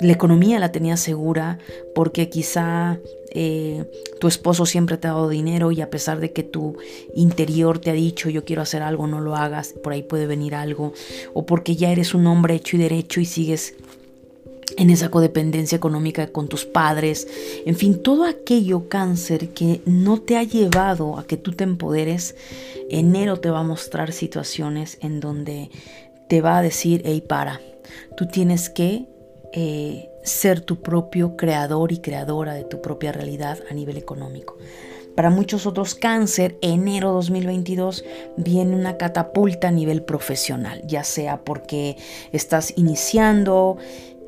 la economía la tenía segura porque quizá eh, tu esposo siempre te ha dado dinero y a pesar de que tu interior te ha dicho yo quiero hacer algo, no lo hagas, por ahí puede venir algo, o porque ya eres un hombre hecho y derecho y sigues en esa codependencia económica con tus padres, en fin, todo aquello cáncer que no te ha llevado a que tú te empoderes, enero te va a mostrar situaciones en donde te va a decir, hey, para, tú tienes que eh, ser tu propio creador y creadora de tu propia realidad a nivel económico. Para muchos otros cáncer, enero 2022 viene una catapulta a nivel profesional, ya sea porque estás iniciando,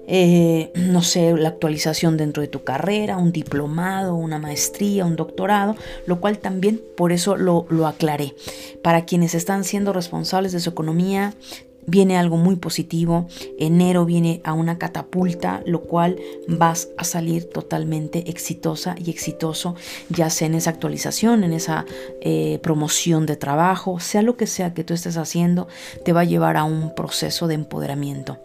eh, no sé, la actualización dentro de tu carrera, un diplomado, una maestría, un doctorado, lo cual también por eso lo, lo aclaré. Para quienes están siendo responsables de su economía, viene algo muy positivo, enero viene a una catapulta, lo cual vas a salir totalmente exitosa y exitoso, ya sea en esa actualización, en esa eh, promoción de trabajo, sea lo que sea que tú estés haciendo, te va a llevar a un proceso de empoderamiento.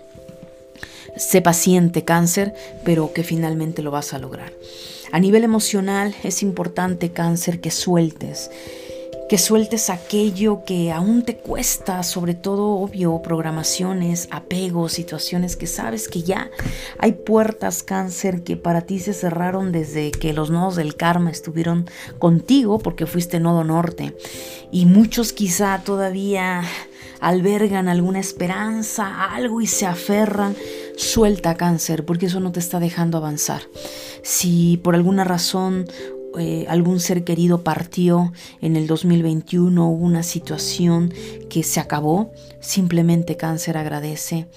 Sé paciente, cáncer, pero que finalmente lo vas a lograr. A nivel emocional es importante, cáncer, que sueltes que sueltes aquello que aún te cuesta, sobre todo, obvio, programaciones, apegos, situaciones que sabes que ya hay puertas cáncer que para ti se cerraron desde que los nodos del karma estuvieron contigo porque fuiste nodo norte. Y muchos quizá todavía albergan alguna esperanza, algo y se aferran. Suelta cáncer porque eso no te está dejando avanzar. Si por alguna razón eh, algún ser querido partió en el 2021, hubo una situación que se acabó, simplemente cáncer agradece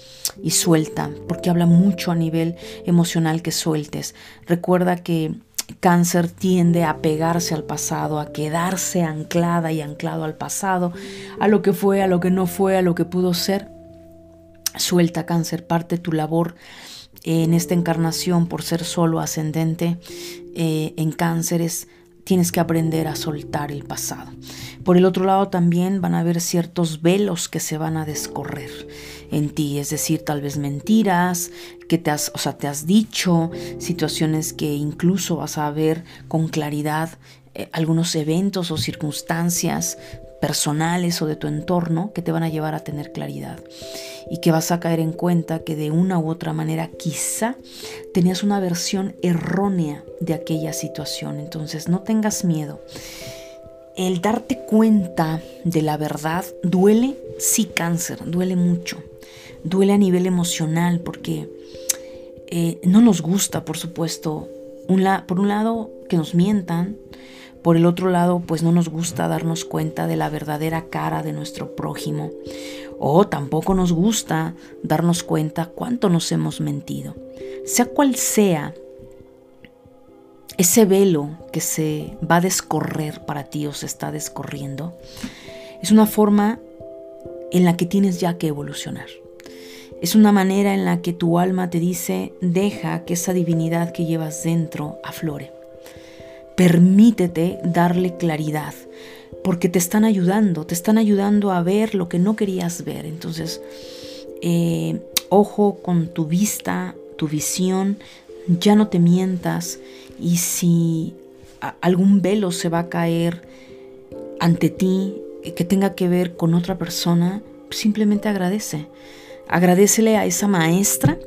y suelta, porque habla mucho a nivel emocional que sueltes. Recuerda que cáncer tiende a pegarse al pasado, a quedarse anclada y anclado al pasado, a lo que fue, a lo que no fue, a lo que pudo ser. Suelta cáncer, parte tu labor en esta encarnación por ser solo ascendente eh, en cánceres, tienes que aprender a soltar el pasado. Por el otro lado también van a haber ciertos velos que se van a descorrer en ti, es decir, tal vez mentiras que te has, o sea, te has dicho, situaciones que incluso vas a ver con claridad eh, algunos eventos o circunstancias personales o de tu entorno que te van a llevar a tener claridad y que vas a caer en cuenta que de una u otra manera quizá tenías una versión errónea de aquella situación. Entonces no tengas miedo. El darte cuenta de la verdad duele, sí cáncer, duele mucho. Duele a nivel emocional porque eh, no nos gusta, por supuesto, por un lado que nos mientan, por el otro lado, pues no nos gusta darnos cuenta de la verdadera cara de nuestro prójimo. O tampoco nos gusta darnos cuenta cuánto nos hemos mentido. Sea cual sea ese velo que se va a descorrer para ti o se está descorriendo, es una forma en la que tienes ya que evolucionar. Es una manera en la que tu alma te dice, deja que esa divinidad que llevas dentro aflore. Permítete darle claridad, porque te están ayudando, te están ayudando a ver lo que no querías ver. Entonces, eh, ojo con tu vista, tu visión, ya no te mientas y si algún velo se va a caer ante ti eh, que tenga que ver con otra persona, simplemente agradece. Agradecele a esa maestra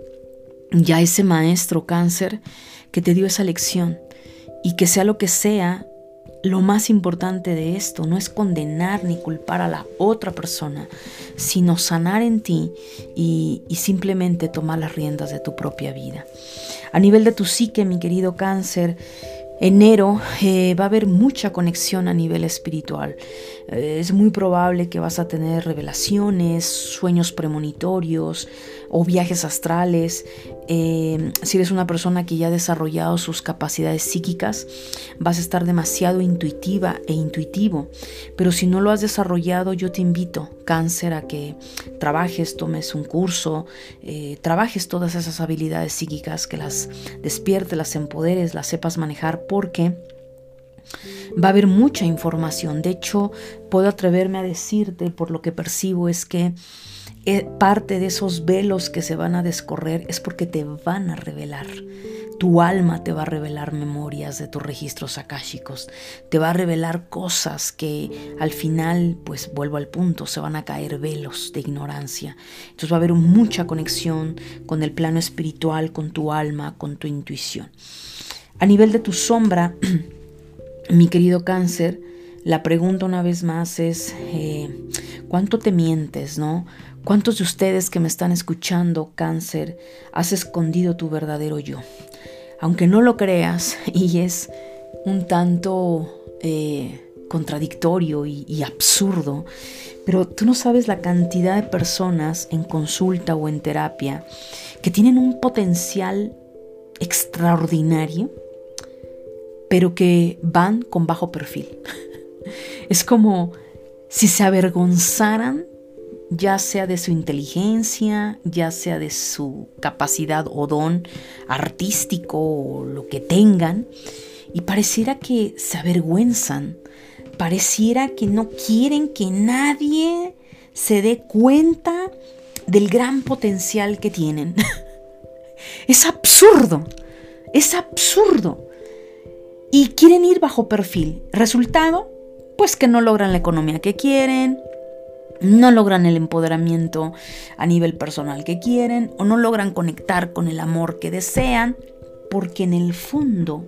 ya a ese maestro cáncer que te dio esa lección y que sea lo que sea, lo más importante de esto no es condenar ni culpar a la otra persona, sino sanar en ti y, simplemente tomar las riendas de tu propia vida. A nivel de tu psique, mi querido cáncer, enero eh, va a haber mucha conexión a nivel espiritual. Eh, es muy probable que vas a tener revelaciones, sueños premonitorios o viajes astrales. Eh, si eres una persona que ya ha desarrollado sus capacidades psíquicas, vas a estar demasiado intuitiva e intuitivo. Pero si no lo has desarrollado, yo te invito, cáncer, a que trabajes, tomes un curso, eh, trabajes todas esas habilidades psíquicas, que las despiertes, las empoderes, las sepas manejar, porque va a haber mucha información. De hecho, puedo atreverme a decirte, por lo que percibo, es que eh, parte de esos velos que se van a descorrer es porque te van a revelar. Tu alma te va a revelar memorias de tus registros akáshicos, te va a revelar cosas que al final, pues vuelvo al punto, se van a caer velos de ignorancia. Entonces va a haber mucha conexión con el plano espiritual, con tu alma, con tu intuición. A nivel de tu sombra, mi querido cáncer, la pregunta una vez más es, eh, ¿cuánto te mientes, no? ¿Cuántos de ustedes que me están escuchando, cáncer, has escondido tu verdadero yo? Aunque no lo creas, y es un tanto eh, contradictorio y absurdo, pero tú no sabes la cantidad de personas en consulta o en terapia que tienen un potencial extraordinario pero que van con bajo perfil. Es como si se avergonzaran ya sea de su inteligencia, ya sea de su capacidad o don artístico o lo que tengan, y pareciera que se avergüenzan, pareciera que no quieren que nadie se dé cuenta del gran potencial que tienen. es absurdo, es absurdo y quieren ir bajo perfil. Resultado, pues que no logran la economía que quieren, no logran el empoderamiento a nivel personal que quieren o no logran conectar con el amor que desean, porque en el fondo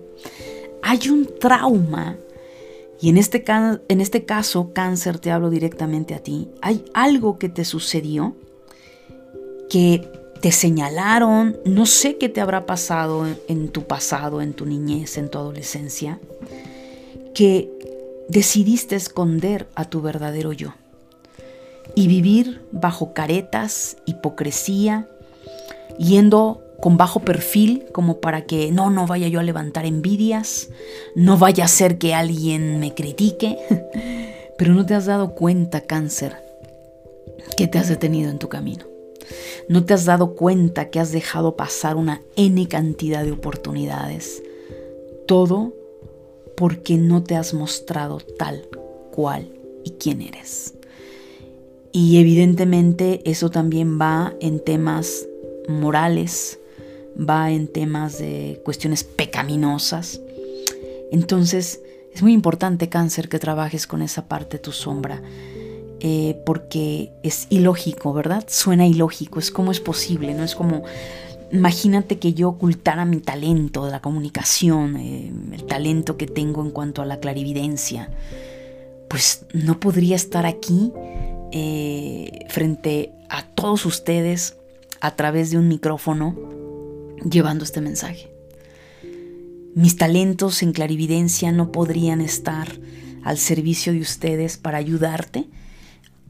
hay un trauma. Y en este, en este caso, cáncer, te hablo directamente a ti. Hay algo que te sucedió que te señalaron, no sé qué te habrá pasado en tu pasado, en tu niñez, en tu adolescencia, que decidiste esconder a tu verdadero yo y vivir bajo caretas, hipocresía, yendo con bajo perfil como para que no, no vaya yo a levantar envidias, no vaya a ser que alguien me critique, pero no te has dado cuenta, cáncer, que te has detenido en tu camino. No te has dado cuenta que has dejado pasar una N cantidad de oportunidades. Todo porque no te has mostrado tal cual y quién eres. Y evidentemente eso también va en temas morales, va en temas de cuestiones pecaminosas. Entonces es muy importante, cáncer, que trabajes con esa parte de tu sombra. Eh, porque es ilógico, ¿verdad? Suena ilógico, es como es posible, ¿no? Es como, imagínate que yo ocultara mi talento de la comunicación, eh, el talento que tengo en cuanto a la clarividencia, pues no podría estar aquí eh, frente a todos ustedes a través de un micrófono llevando este mensaje. Mis talentos en clarividencia no podrían estar al servicio de ustedes para ayudarte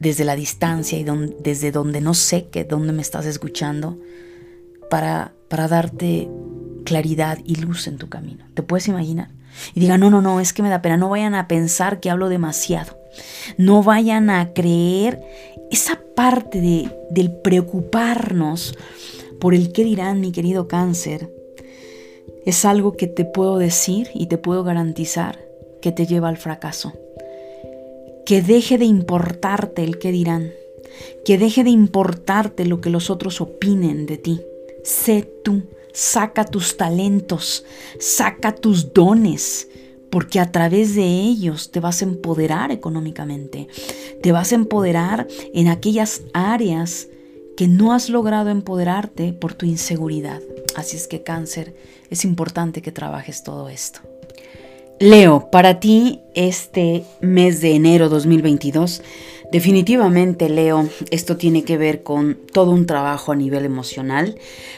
desde la distancia y desde donde no sé que dónde me estás escuchando para, para darte claridad y luz en tu camino. ¿Te puedes imaginar? Y diga, no, no, no, es que me da pena, no vayan a pensar que hablo demasiado. No vayan a creer esa parte de, del preocuparnos por el qué dirán, mi querido cáncer. Es algo que te puedo decir y te puedo garantizar que te lleva al fracaso que deje de importarte el que dirán, que deje de importarte lo que los otros opinen de ti. Sé tú, saca tus talentos, saca tus dones, porque a través de ellos te vas a empoderar económicamente, te vas a empoderar en aquellas áreas que no has logrado empoderarte por tu inseguridad. Así es que cáncer, es importante que trabajes todo esto. Leo, para ti este mes de enero 2022 Definitivamente, Leo, esto tiene que ver con todo un trabajo a nivel emocional,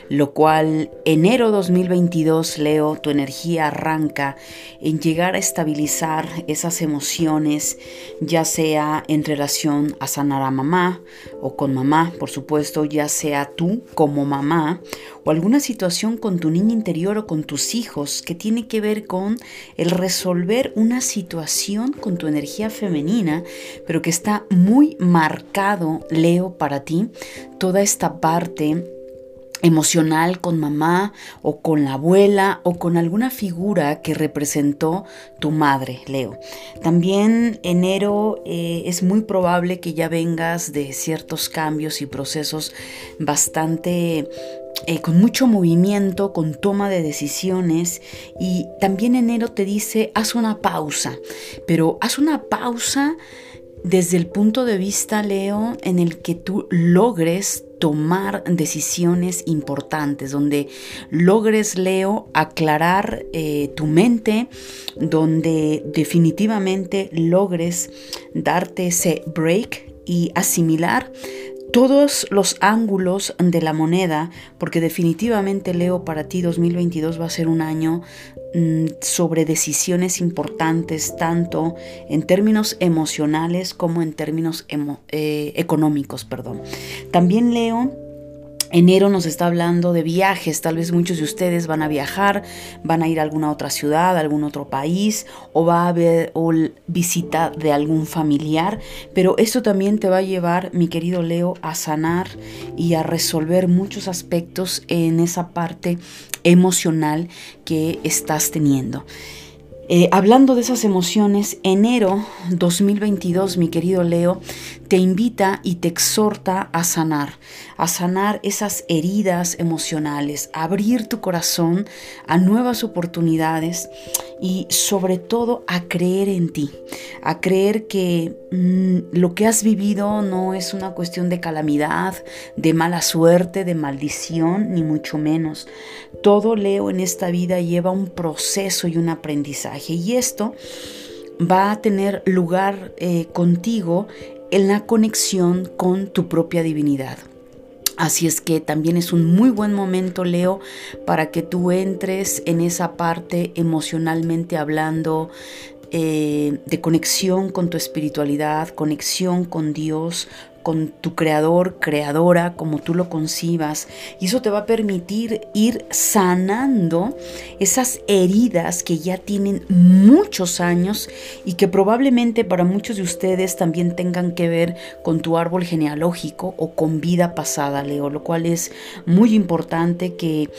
lo cual enero 2022, Leo, tu energía arranca en llegar a estabilizar esas emociones, ya sea en relación a sanar a mamá o con mamá, por supuesto, ya sea tú como mamá o alguna situación con tu niña interior o con tus hijos que tiene que ver con el resolver una situación con tu energía femenina, pero que está muy marcado, Leo, para ti, toda esta parte emocional con mamá o con la abuela o con alguna figura que representó tu madre, Leo. También enero eh, es muy probable que ya vengas de ciertos cambios y procesos bastante eh, con mucho movimiento, con toma de decisiones y también enero te dice haz una pausa, pero haz una pausa desde el punto de vista, Leo, en el que tú logres tomar decisiones importantes, donde logres, Leo, aclarar eh, tu mente, donde definitivamente logres darte ese break y asimilar todos los ángulos de la moneda, porque definitivamente Leo, para ti 2022 va a ser un año sobre decisiones importantes, tanto en términos emocionales como en términos eh, económicos. Perdón. También Leo Enero nos está hablando de viajes, tal vez muchos de ustedes van a viajar, van a ir a alguna otra ciudad, a algún otro país o va a haber o visita de algún familiar, pero esto también te va a llevar, mi querido Leo, a sanar y a resolver muchos aspectos en esa parte emocional que estás teniendo. Eh, hablando de esas emociones, enero 2022, mi querido Leo, te invita y te exhorta a sanar, a sanar esas heridas emocionales, a abrir tu corazón a nuevas oportunidades y sobre todo a creer en ti, a creer que mm, lo que has vivido no es una cuestión de calamidad, de mala suerte, de maldición, ni mucho menos. Todo Leo en esta vida lleva un proceso y un aprendizaje y esto va a tener lugar eh, contigo en la conexión con tu propia divinidad. Así es que también es un muy buen momento, Leo, para que tú entres en esa parte emocionalmente hablando eh, de conexión con tu espiritualidad, conexión con Dios, con tu creador, creadora, como tú lo concibas. Y eso te va a permitir ir sanando esas heridas que ya tienen muchos años y que probablemente para muchos de ustedes también tengan que ver con tu árbol genealógico o con vida pasada, Leo, lo cual es muy importante que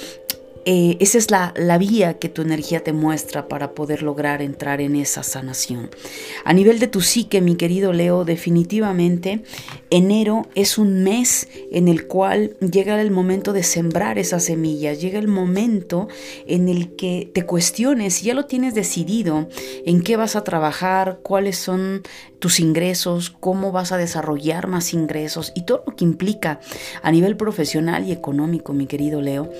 eh, esa es la, la, vía que tu energía te muestra para poder lograr entrar en esa sanación. A nivel de tu psique, mi querido Leo, definitivamente enero es un mes en el cual llega el momento de sembrar esas semillas, llega el momento en el que te cuestiones, si ya lo tienes decidido, en qué vas a trabajar, cuáles son tus ingresos, cómo vas a desarrollar más ingresos y todo lo que implica a nivel profesional y económico, mi querido Leo.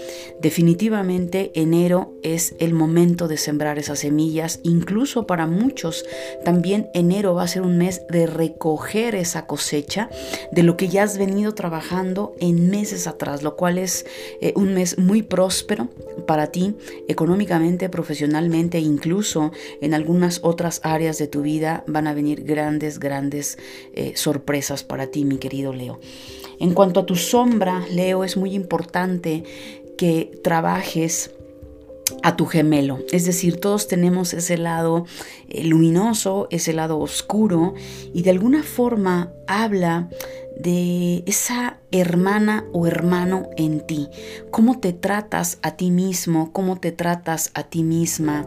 Definitivamente enero es el momento de sembrar esas semillas, incluso para muchos también enero va a ser un mes de recoger esa cosecha de lo que ya has venido trabajando en meses atrás, lo cual es eh, un mes muy próspero para ti económicamente, profesionalmente, incluso en algunas otras áreas de tu vida van a venir grandes grandes, grandes eh, sorpresas para ti, mi querido Leo. En cuanto a tu sombra, Leo, es muy importante que trabajes a tu gemelo. Es decir, todos tenemos ese lado eh, luminoso, ese lado oscuro y de alguna forma habla de esa hermana o hermano en ti. Cómo te tratas a ti mismo, cómo te tratas a ti misma,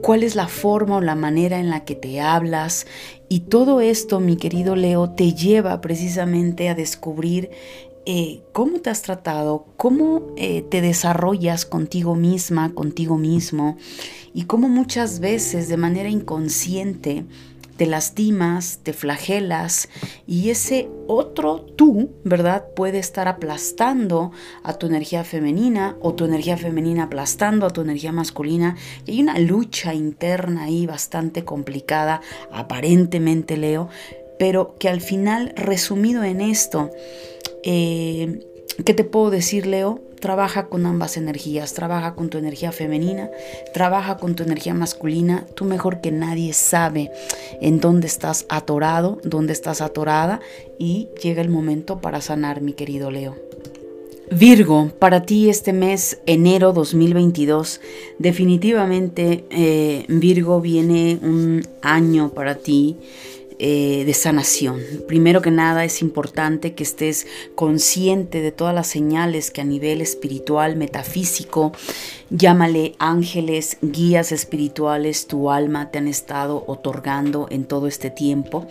cuál es la forma o la manera en la que te hablas. Y todo esto, mi querido Leo, te lleva precisamente a descubrir eh, cómo te has tratado, cómo eh, te desarrollas contigo misma, contigo mismo, y cómo muchas veces de manera inconsciente te lastimas, te flagelas y ese otro tú, ¿verdad? Puede estar aplastando a tu energía femenina o tu energía femenina aplastando a tu energía masculina. Y hay una lucha interna ahí bastante complicada, aparentemente Leo, pero que al final, resumido en esto, eh, ¿qué te puedo decir, Leo? Trabaja con ambas energías, trabaja con tu energía femenina, trabaja con tu energía masculina. Tú mejor que nadie sabe en dónde estás atorado, dónde estás atorada y llega el momento para sanar, mi querido Leo. Virgo, para ti este mes, enero 2022, definitivamente eh, Virgo viene un año para ti eh, de sanación. Primero que nada es importante que estés consciente de todas las señales que a nivel espiritual, metafísico, llámale ángeles, guías espirituales, tu alma te han estado otorgando en todo este tiempo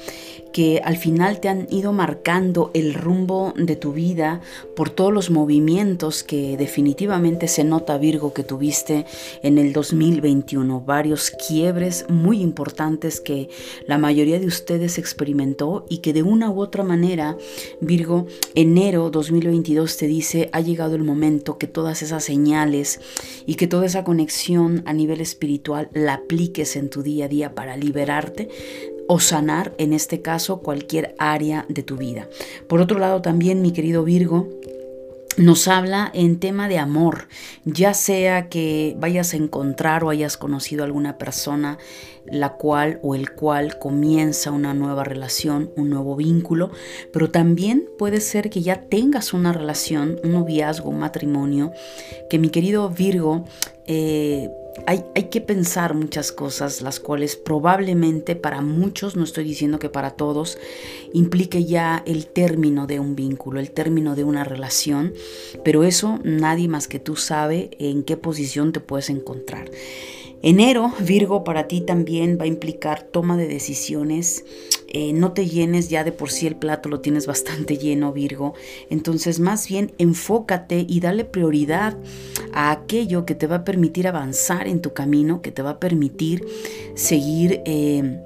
que al final te han ido marcando el rumbo de tu vida por todos los movimientos que definitivamente se nota Virgo que tuviste en el 2021, varios quiebres muy importantes que la mayoría de ustedes experimentó y que de una u otra manera Virgo enero 2022 te dice ha llegado el momento que todas esas señales y que toda esa conexión a nivel espiritual la apliques en tu día a día para liberarte o sanar, en este caso, cualquier área de tu vida. Por otro lado, también, mi querido Virgo, nos habla en tema de amor, ya sea que vayas a encontrar o hayas conocido a alguna persona la cual o el cual comienza una nueva relación, un nuevo vínculo, pero también puede ser que ya tengas una relación, un noviazgo, un matrimonio, que mi querido Virgo, eh, hay, que pensar muchas cosas, las cuales probablemente para muchos, no estoy diciendo que para todos, implique ya el término de un vínculo, el término de una relación, pero eso nadie más que tú sabe en qué posición te puedes encontrar. Enero, Virgo, para ti también va a implicar toma de decisiones. Eh, no te llenes, ya de por sí el plato lo tienes bastante lleno, Virgo. Entonces, más bien enfócate y dale prioridad a aquello que te va a permitir avanzar en tu camino, que te va a permitir seguir eh,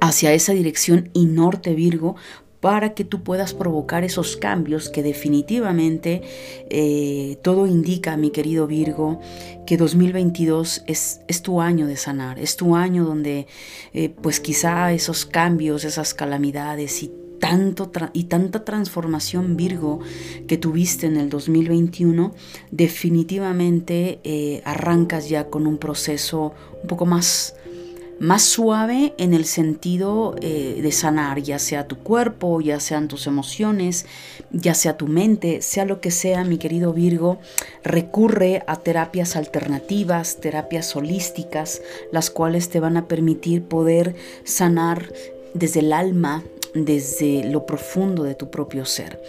hacia esa dirección y norte, Virgo, para que tú puedas provocar esos cambios que definitivamente eh, todo indica, mi querido Virgo, que 2022 es, es, tu año de sanar, es tu año donde eh, pues quizá esos cambios, esas calamidades y tanto y tanta transformación Virgo que tuviste en el 2021, definitivamente eh, arrancas ya con un proceso un poco más más suave en el sentido eh, de sanar, ya sea tu cuerpo, ya sean tus emociones, ya sea tu mente, sea lo que sea, mi querido Virgo, recurre a terapias alternativas, terapias holísticas, las cuales te van a permitir poder sanar desde el alma, desde lo profundo de tu propio ser.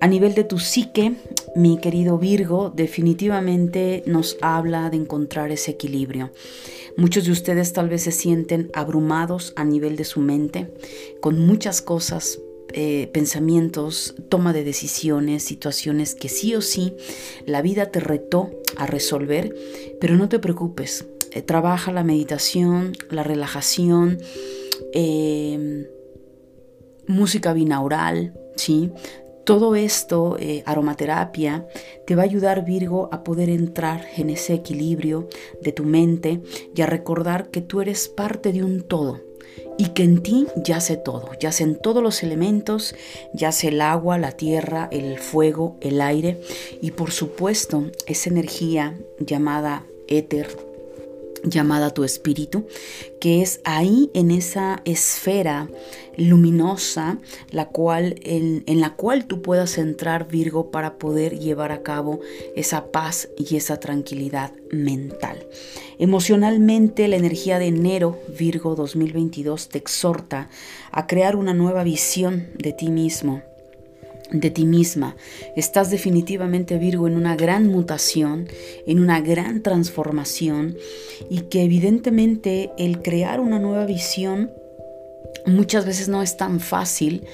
A nivel de tu psique, mi querido Virgo, definitivamente nos habla de encontrar ese equilibrio. Muchos de ustedes tal vez se sienten abrumados a nivel de su mente, con muchas cosas, eh, pensamientos, toma de decisiones, situaciones que sí o sí la vida te retó a resolver, pero no te preocupes, eh, trabaja la meditación, la relajación, em, música binaural, ¿sí? Todo esto, eh, aromaterapia, te va a ayudar Virgo a poder entrar en ese equilibrio de tu mente y a recordar que tú eres parte de un todo y que en ti yace todo, yacen todos los elementos, yace el agua, la tierra, el fuego, el aire y por supuesto esa energía llamada éter llamada tu espíritu, que es ahí en esa esfera luminosa la cual, en, en, la cual tú puedas entrar Virgo para poder llevar a cabo esa paz y esa tranquilidad mental. Emocionalmente la energía de enero Virgo 2022 te exhorta a crear una nueva visión de ti mismo de ti misma. Estás definitivamente Virgo en una gran mutación, en una gran transformación y que evidentemente el crear una nueva visión muchas veces no es tan fácil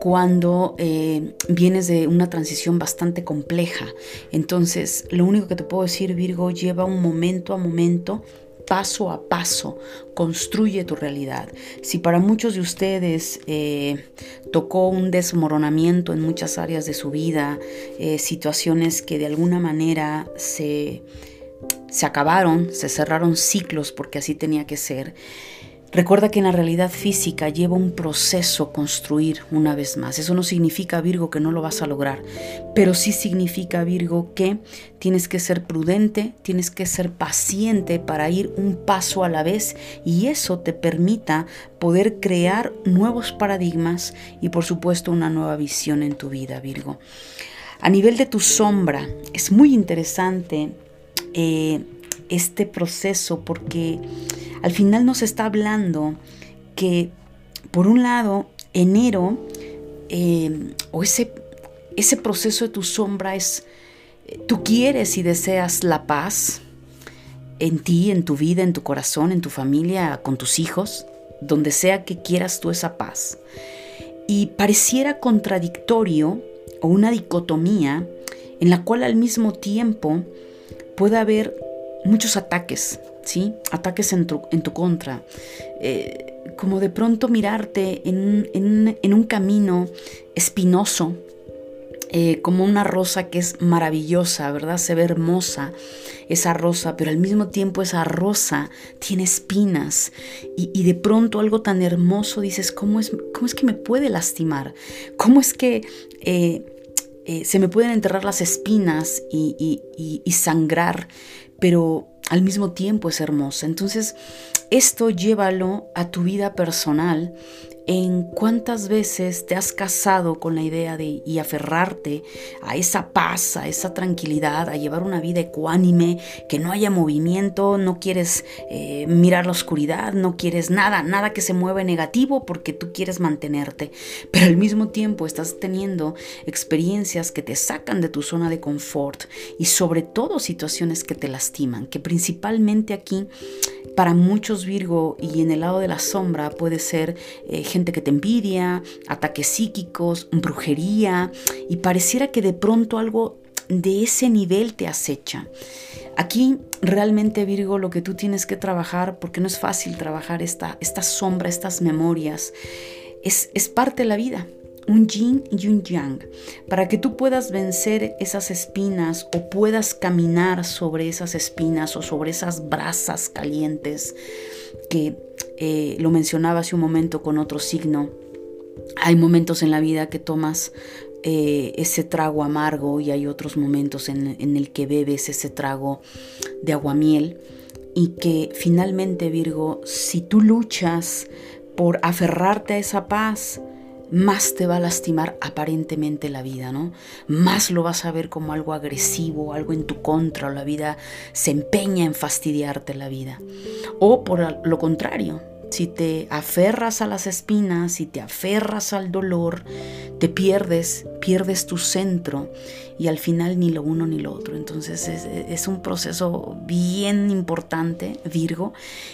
cuando eh, vienes de una transición bastante compleja. Entonces, lo único que te puedo decir, Virgo, lleva un momento a momento paso a paso, construye tu realidad. Si para muchos de ustedes eh, tocó un desmoronamiento en muchas áreas de su vida, eh, situaciones que de alguna manera se, se acabaron, se cerraron ciclos porque así tenía que ser, Recuerda que en la realidad física lleva un proceso construir una vez más. Eso no significa, Virgo, que no lo vas a lograr, pero sí significa, Virgo, que tienes que ser prudente, tienes que ser paciente para ir un paso a la vez y eso te permita poder crear nuevos paradigmas y por supuesto una nueva visión en tu vida, Virgo. A nivel de tu sombra, es muy interesante eh, este proceso porque al final nos está hablando que, por un lado, enero, eh, o ese, ese proceso de tu sombra es, tú quieres y deseas la paz en ti, en tu vida, en tu corazón, en tu familia, con tus hijos, donde sea que quieras tú esa paz. Y pareciera contradictorio o una dicotomía en la cual al mismo tiempo puede haber muchos ataques, ¿sí? Ataques en tu, en tu contra. Eh, como de pronto mirarte en, en, un camino espinoso, eh, como una rosa que es maravillosa, ¿verdad? Se ve hermosa esa rosa, pero al mismo tiempo esa rosa tiene espinas y, de pronto algo tan hermoso dices, ¿cómo es, cómo es que me puede lastimar? ¿Cómo es que... Eh, se me pueden enterrar las espinas y, y sangrar, pero al mismo tiempo es hermosa. Entonces, esto llévalo a tu vida personal en cuántas veces te has casado con la idea de aferrarte a esa paz, a esa tranquilidad, a llevar una vida ecuánime, que no haya movimiento, no quieres eh, mirar la oscuridad, no quieres nada, nada que se mueva negativo porque tú quieres mantenerte, pero al mismo tiempo estás teniendo experiencias que te sacan de tu zona de confort y sobre todo situaciones que te lastiman, que principalmente aquí para muchos Virgo y en el lado de la sombra puede ser eh, gente que te envidia, ataques psíquicos, brujería y pareciera que de pronto algo de ese nivel te acecha. Aquí realmente Virgo lo que tú tienes que trabajar, porque no es fácil trabajar esta, esta sombra, estas memorias, es, es parte de la vida un yin y un yang, para que tú puedas vencer esas espinas o puedas caminar sobre esas espinas o sobre esas brasas calientes que eh, lo mencionaba hace un momento con otro signo. Hay momentos en la vida que tomas eh, ese trago amargo y hay otros momentos en, en el que bebes ese trago de aguamiel y que finalmente Virgo, si tú luchas por aferrarte a esa paz, más te va a lastimar aparentemente la vida, ¿no? Más lo vas a ver como algo agresivo, algo en tu contra, o la vida se empeña en fastidiarte la vida. O por lo contrario, si te aferras a las espinas, si te aferras al dolor, te pierdes, pierdes tu centro y al final ni lo uno ni lo otro. Entonces es, es, un proceso bien importante, Virgo,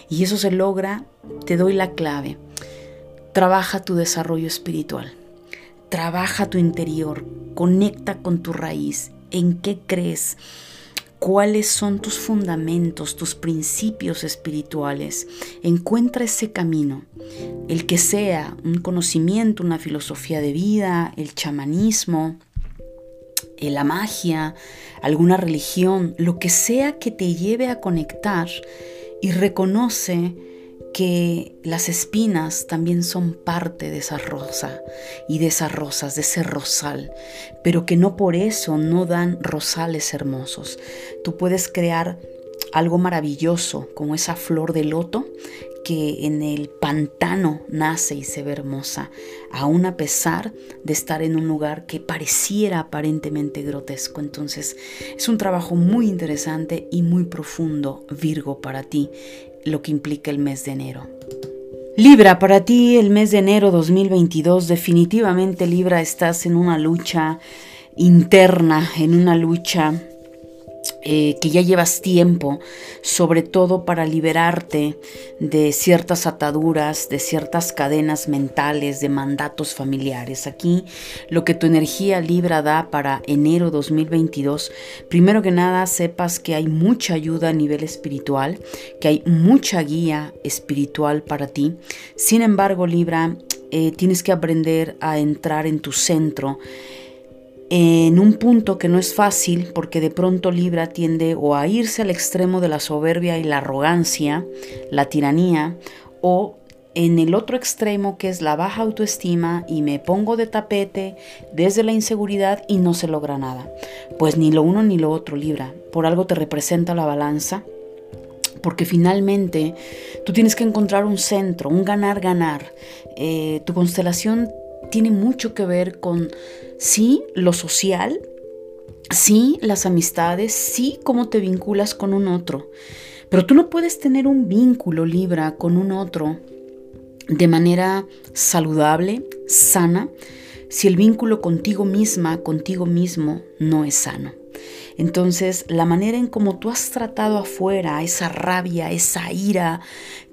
y eso se logra, te doy la clave Trabaja tu desarrollo espiritual. Trabaja tu interior. Conecta con tu raíz. ¿En qué crees? Cuáles son tus fundamentos, tus principios espirituales. Encuentra ese camino, el que sea un conocimiento, una filosofía de vida, el chamanismo, eh, la magia, alguna religión, lo que sea que te lleve a conectar y reconoce que las espinas también son parte de esa rosa y de esas rosas, de ese rosal, pero que no por eso no dan rosales hermosos. Tú puedes crear algo maravilloso como esa flor de loto que en el pantano nace y se ve hermosa, aún a pesar de estar en un lugar que pareciera aparentemente grotesco. Entonces es un trabajo muy interesante y muy profundo, Virgo, para ti lo que implica el mes de enero. Libra, para ti el mes de enero 2022, definitivamente Libra estás en una lucha interna, en una lucha eh, que ya llevas tiempo, sobre todo para liberarte de ciertas ataduras, de ciertas cadenas mentales, de mandatos familiares. Aquí lo que tu energía Libra da para enero 2022, primero que nada sepas que hay mucha ayuda a nivel espiritual, que hay mucha guía espiritual para ti. Sin embargo, Libra, eh, tienes que aprender a entrar en tu centro en un punto que no es fácil porque de pronto Libra tiende o a irse al extremo de la soberbia y la arrogancia, la tiranía, o en el otro extremo que es la baja autoestima y me pongo de tapete desde la inseguridad y no se logra nada. Pues ni lo uno ni lo otro, Libra. Por algo te representa la balanza. Porque finalmente tú tienes que encontrar un centro, un ganar-ganar. Eh, tu constelación tiene mucho que ver con, sí, lo social, sí, las amistades, sí, cómo te vinculas con un otro. Pero tú no puedes tener un vínculo, Libra, con un otro de manera saludable, sana, si el vínculo contigo misma, contigo mismo, no es sano. Entonces, la manera en cómo tú has tratado afuera esa rabia, esa ira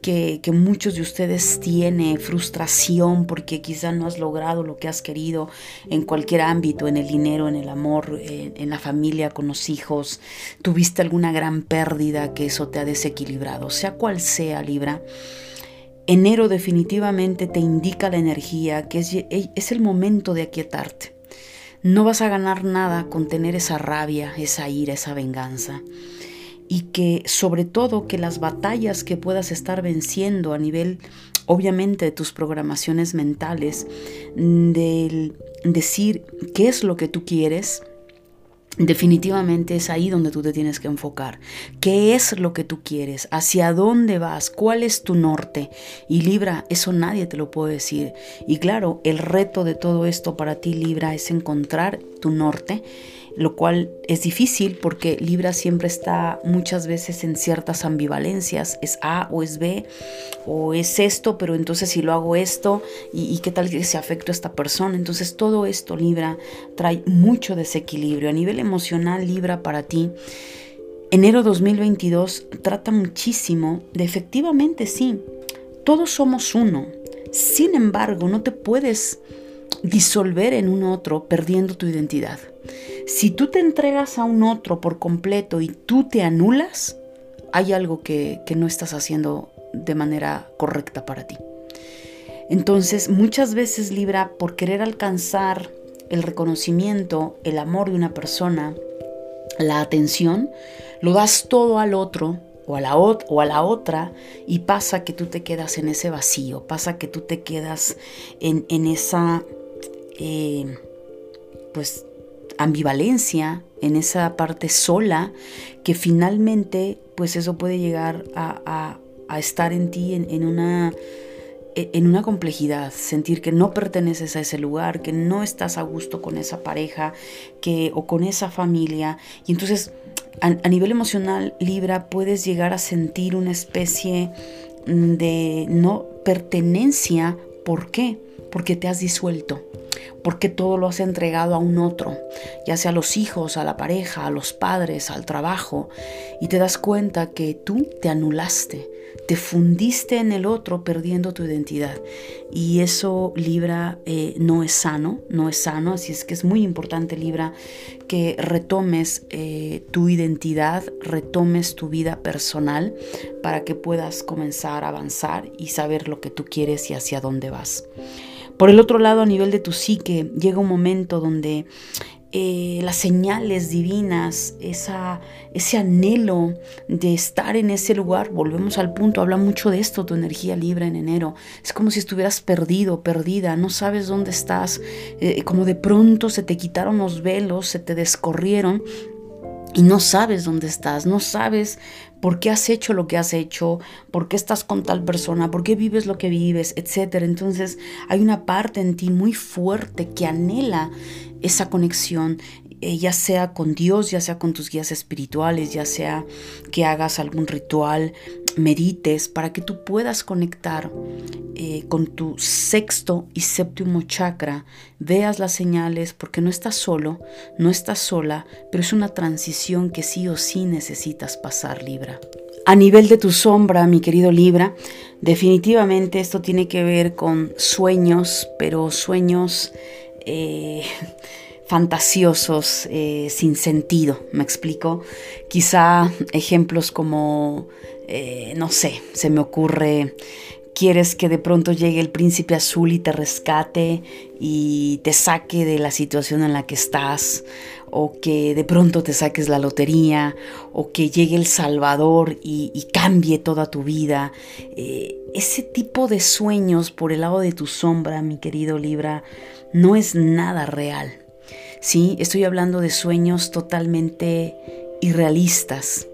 que, muchos de ustedes tienen, frustración porque quizá no has logrado lo que has querido en cualquier ámbito, en el dinero, en el amor, en, la familia, con los hijos, tuviste alguna gran pérdida que eso te ha desequilibrado, sea cual sea, Libra Enero definitivamente te indica la energía, que es, el momento de aquietarte. No vas a ganar nada con tener esa rabia, esa ira, esa venganza. Y que sobre todo que las batallas que puedas estar venciendo a nivel, obviamente, de tus programaciones mentales, del decir qué es lo que tú quieres, Definitivamente es ahí donde tú te tienes que enfocar. ¿Qué es lo que tú quieres? ¿Hacia dónde vas? ¿Cuál es tu norte? Y Libra, eso nadie te lo puede decir. Y claro, el reto de todo esto para ti, Libra, es encontrar tu norte lo cual es difícil porque Libra siempre está muchas veces en ciertas ambivalencias, es A o es B, o es esto, pero entonces si lo hago esto, y, qué tal que se afecto a esta persona, entonces todo esto Libra trae mucho desequilibrio a nivel emocional Libra para ti. Enero 2022 trata muchísimo de efectivamente sí, todos somos uno. Sin embargo, no te puedes disolver en un otro perdiendo tu identidad. Si tú te entregas a un otro por completo y tú te anulas, hay algo que, no estás haciendo de manera correcta para ti. Entonces, muchas veces Libra, por querer alcanzar el reconocimiento, el amor de una persona, la atención, lo das todo al otro o a la, o a la otra y pasa que tú te quedas en ese vacío, pasa que tú te quedas en, esa, eh, pues, ambivalencia, en esa parte sola, que finalmente pues eso puede llegar a, estar en ti en, una e, en una complejidad, sentir que no perteneces a ese lugar, que no estás a gusto con esa pareja, que o con esa familia, y entonces a, a nivel emocional Libra puedes llegar a sentir una especie mm, de no pertenencia, ¿por qué? Porque te has disuelto porque todo lo has entregado a un otro, ya sea a los hijos, a la pareja, a los padres, al trabajo, y te das cuenta que tú te anulaste, te fundiste en el otro perdiendo tu identidad. Y eso Libra eh, no es sano, no es sano, así es que es muy importante Libra que retomes eh, tu identidad, retomes tu vida personal para que puedas comenzar a avanzar y saber lo que tú quieres y hacia dónde vas. Por el otro lado, a nivel de tu psique, llega un momento donde eh, las señales divinas, esa, ese anhelo de estar en ese lugar, volvemos al punto, habla mucho de esto, tu energía libre en enero, es como si estuvieras perdido, perdida, no sabes dónde estás, eh, como de pronto se te quitaron los velos, se te descorrieron y no sabes dónde estás, no sabes por qué has hecho lo que has hecho, por qué estás con tal persona, por qué vives lo que vives, etc. Entonces hay una parte en ti muy fuerte que anhela esa conexión, eh, ya sea con Dios, ya sea con tus guías espirituales, ya sea que hagas algún ritual, medites para que tú puedas conectar eh, con tu sexto y séptimo chakra, veas las señales porque no estás solo, no estás sola, pero es una transición que sí o sí necesitas pasar, Libra. A nivel de tu sombra, mi querido Libra, definitivamente esto tiene que ver con sueños, pero sueños... Eh, fantasiosos, eh, sin sentido, me explico. Quizá ejemplos como, eh, no sé, se me ocurre quieres que de pronto llegue el príncipe azul y te rescate y te saque de la situación en la que estás, o que de pronto te saques la lotería, o que llegue el Salvador y, cambie toda tu vida. Eh, ese tipo de sueños por el lado de tu sombra, mi querido Libra, no es nada real. Sí, estoy hablando de sueños totalmente irrealistas,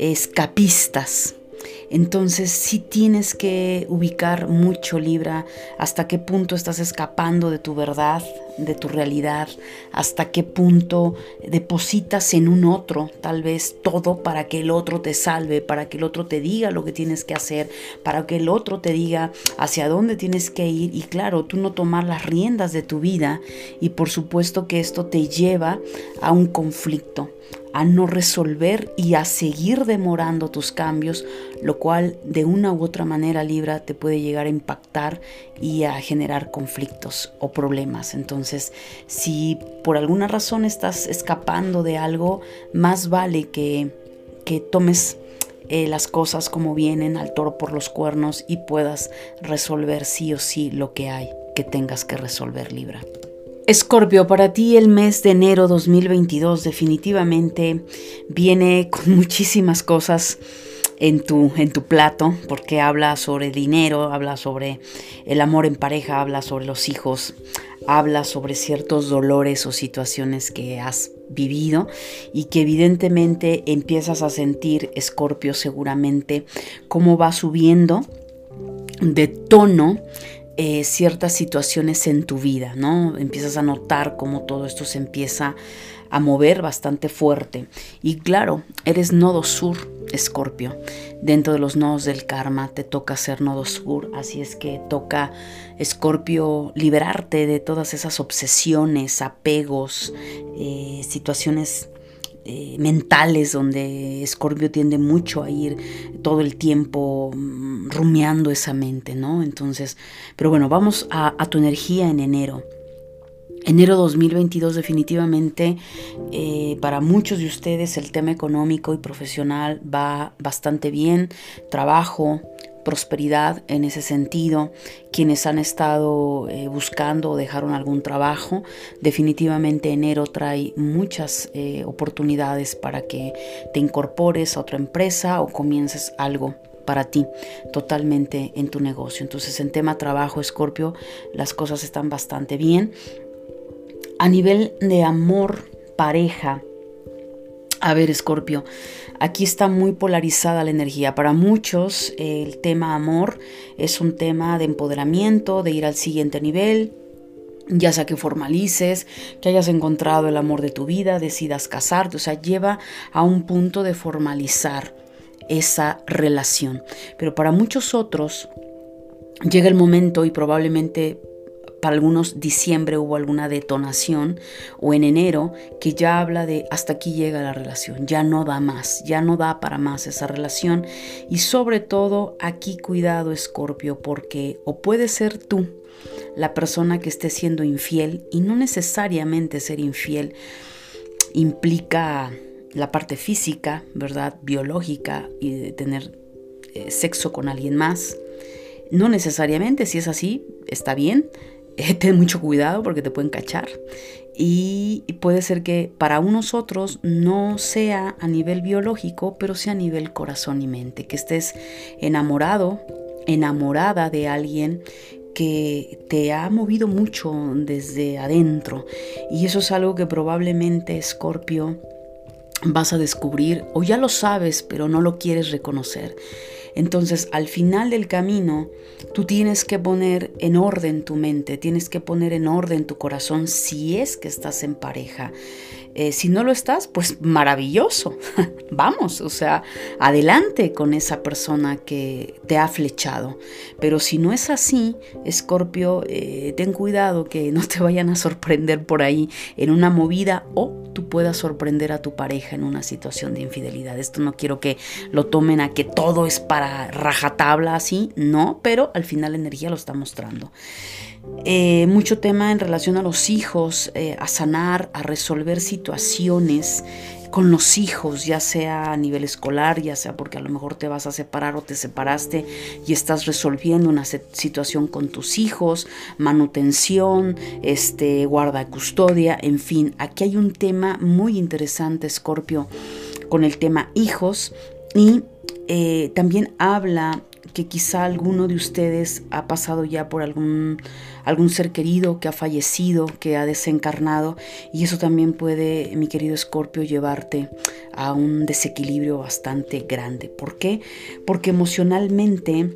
escapistas. Entonces sí tienes que ubicar mucho Libra hasta qué punto estás escapando de tu verdad, de tu realidad, hasta qué punto depositas en un otro tal vez todo para que el otro te salve, para que el otro te diga lo que tienes que hacer, para que el otro te diga hacia dónde tienes que ir. Y claro, tú no tomar las riendas de tu vida y por supuesto que esto te lleva a un conflicto a no resolver y a seguir demorando tus cambios, lo cual de una u otra manera Libra te puede llegar a impactar y a generar conflictos o problemas. Entonces, si por alguna razón estás escapando de algo, más vale que, que tomes eh, las cosas como vienen al toro por los cuernos y puedas resolver sí o sí lo que hay que tengas que resolver Libra. Escorpio, para ti el mes de enero 2022 definitivamente viene con muchísimas cosas en tu, en tu plato, porque habla sobre dinero, habla sobre el amor en pareja, habla sobre los hijos, habla sobre ciertos dolores o situaciones que has vivido y que evidentemente empiezas a sentir, Escorpio, seguramente cómo va subiendo de tono eh, ciertas situaciones en tu vida, ¿no? Empiezas a notar cómo todo esto se empieza a mover bastante fuerte. Y claro, eres nodo sur, Escorpio. Dentro de los nodos del karma te toca ser nodo sur, así es que toca, Escorpio, liberarte de todas esas obsesiones, apegos, eh, situaciones eh, mentales donde Escorpio tiende mucho a ir todo el tiempo mm, rumiando esa mente, ¿no? Entonces, pero bueno, vamos a, tu energía en enero. Enero 2022 definitivamente eh, para muchos de ustedes el tema económico y profesional va bastante bien. Trabajo, prosperidad en ese sentido. Quienes han estado eh, buscando o dejaron algún trabajo, definitivamente enero trae muchas eh, oportunidades para que te incorpores a otra empresa o comiences algo para ti totalmente en tu negocio. Entonces en tema trabajo, Escorpio, las cosas están bastante bien. A nivel de amor, pareja, a ver, Escorpio, aquí está muy polarizada la energía. Para muchos el tema amor es un tema de empoderamiento, de ir al siguiente nivel, ya sea que formalices, que hayas encontrado el amor de tu vida, decidas casarte, o sea, lleva a un punto de formalizar esa relación. Pero para muchos otros llega el momento y probablemente para algunos diciembre hubo alguna detonación o en enero que ya habla de hasta aquí llega la relación, ya no da más, ya no da para más esa relación y sobre todo aquí cuidado Escorpio porque o puede ser tú la persona que esté siendo infiel y no necesariamente ser infiel implica la parte física, ¿verdad? Biológica y tener eh, sexo con alguien más. No necesariamente, si es así, está bien, ten mucho cuidado porque te pueden cachar. Y puede ser que para unos otros no sea a nivel biológico, pero sea a nivel corazón y mente, que estés enamorado, enamorada de alguien que te ha movido mucho desde adentro. Y eso es algo que probablemente, Scorpio, vas a descubrir o ya lo sabes, pero no lo quieres reconocer. Entonces, al final del camino, tú tienes que poner en orden tu mente, tienes que poner en orden tu corazón si es que estás en pareja. Eh, si no lo estás, pues maravilloso. Vamos, o sea, adelante con esa persona que te ha flechado. Pero si no es así, Escorpio, eh, ten cuidado que no te vayan a sorprender por ahí en una movida o tú puedas sorprender a tu pareja en una situación de infidelidad. Esto no quiero que lo tomen a que todo es para rajatabla así, no, pero al final la energía lo está mostrando. Eh, mucho tema en relación a los hijos, eh, a sanar, a resolver situaciones con los hijos, ya sea a nivel escolar, ya sea porque a lo mejor te vas a separar o te separaste y estás resolviendo una situación con tus hijos, manutención, este, guarda custodia, en fin, aquí hay un tema muy interesante, Scorpio, con el tema hijos y eh, también habla que quizá alguno de ustedes ha pasado ya por algún, algún ser querido que ha fallecido, que ha desencarnado, y eso también puede, mi querido Escorpio, llevarte a un desequilibrio bastante grande. ¿Por qué? Porque emocionalmente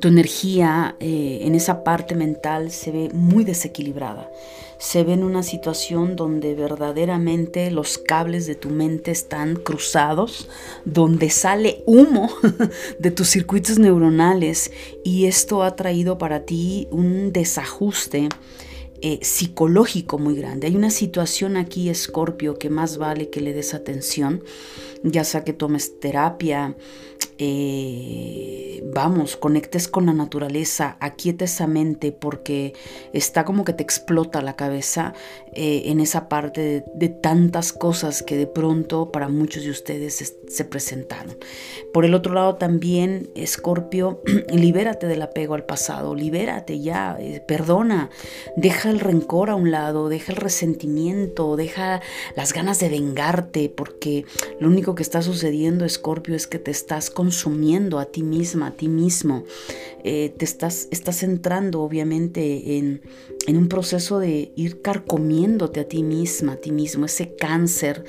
tu energía eh, en esa parte mental se ve muy desequilibrada se ve en una situación donde verdaderamente los cables de tu mente están cruzados, donde sale humo de tus circuitos neuronales y esto ha traído para ti un desajuste eh, psicológico muy grande. Hay una situación aquí, Escorpio, que más vale que le des atención, ya sea que tomes terapia, eh, vamos, conectes con la naturaleza, aquieta esa mente porque está como que te explota la cabeza eh, en esa parte de, tantas cosas que de pronto para muchos de ustedes se, presentaron. Por el otro lado también, Escorpio, libérate del apego al pasado, libérate ya, eh, perdona, deja el rencor a un lado, deja el resentimiento, deja las ganas de vengarte porque lo único que está sucediendo, Escorpio, es que te estás con consumiendo a ti misma, a ti mismo. Eh, te estás, estás entrando obviamente en, en un proceso de ir carcomiéndote a ti misma, a ti mismo, ese cáncer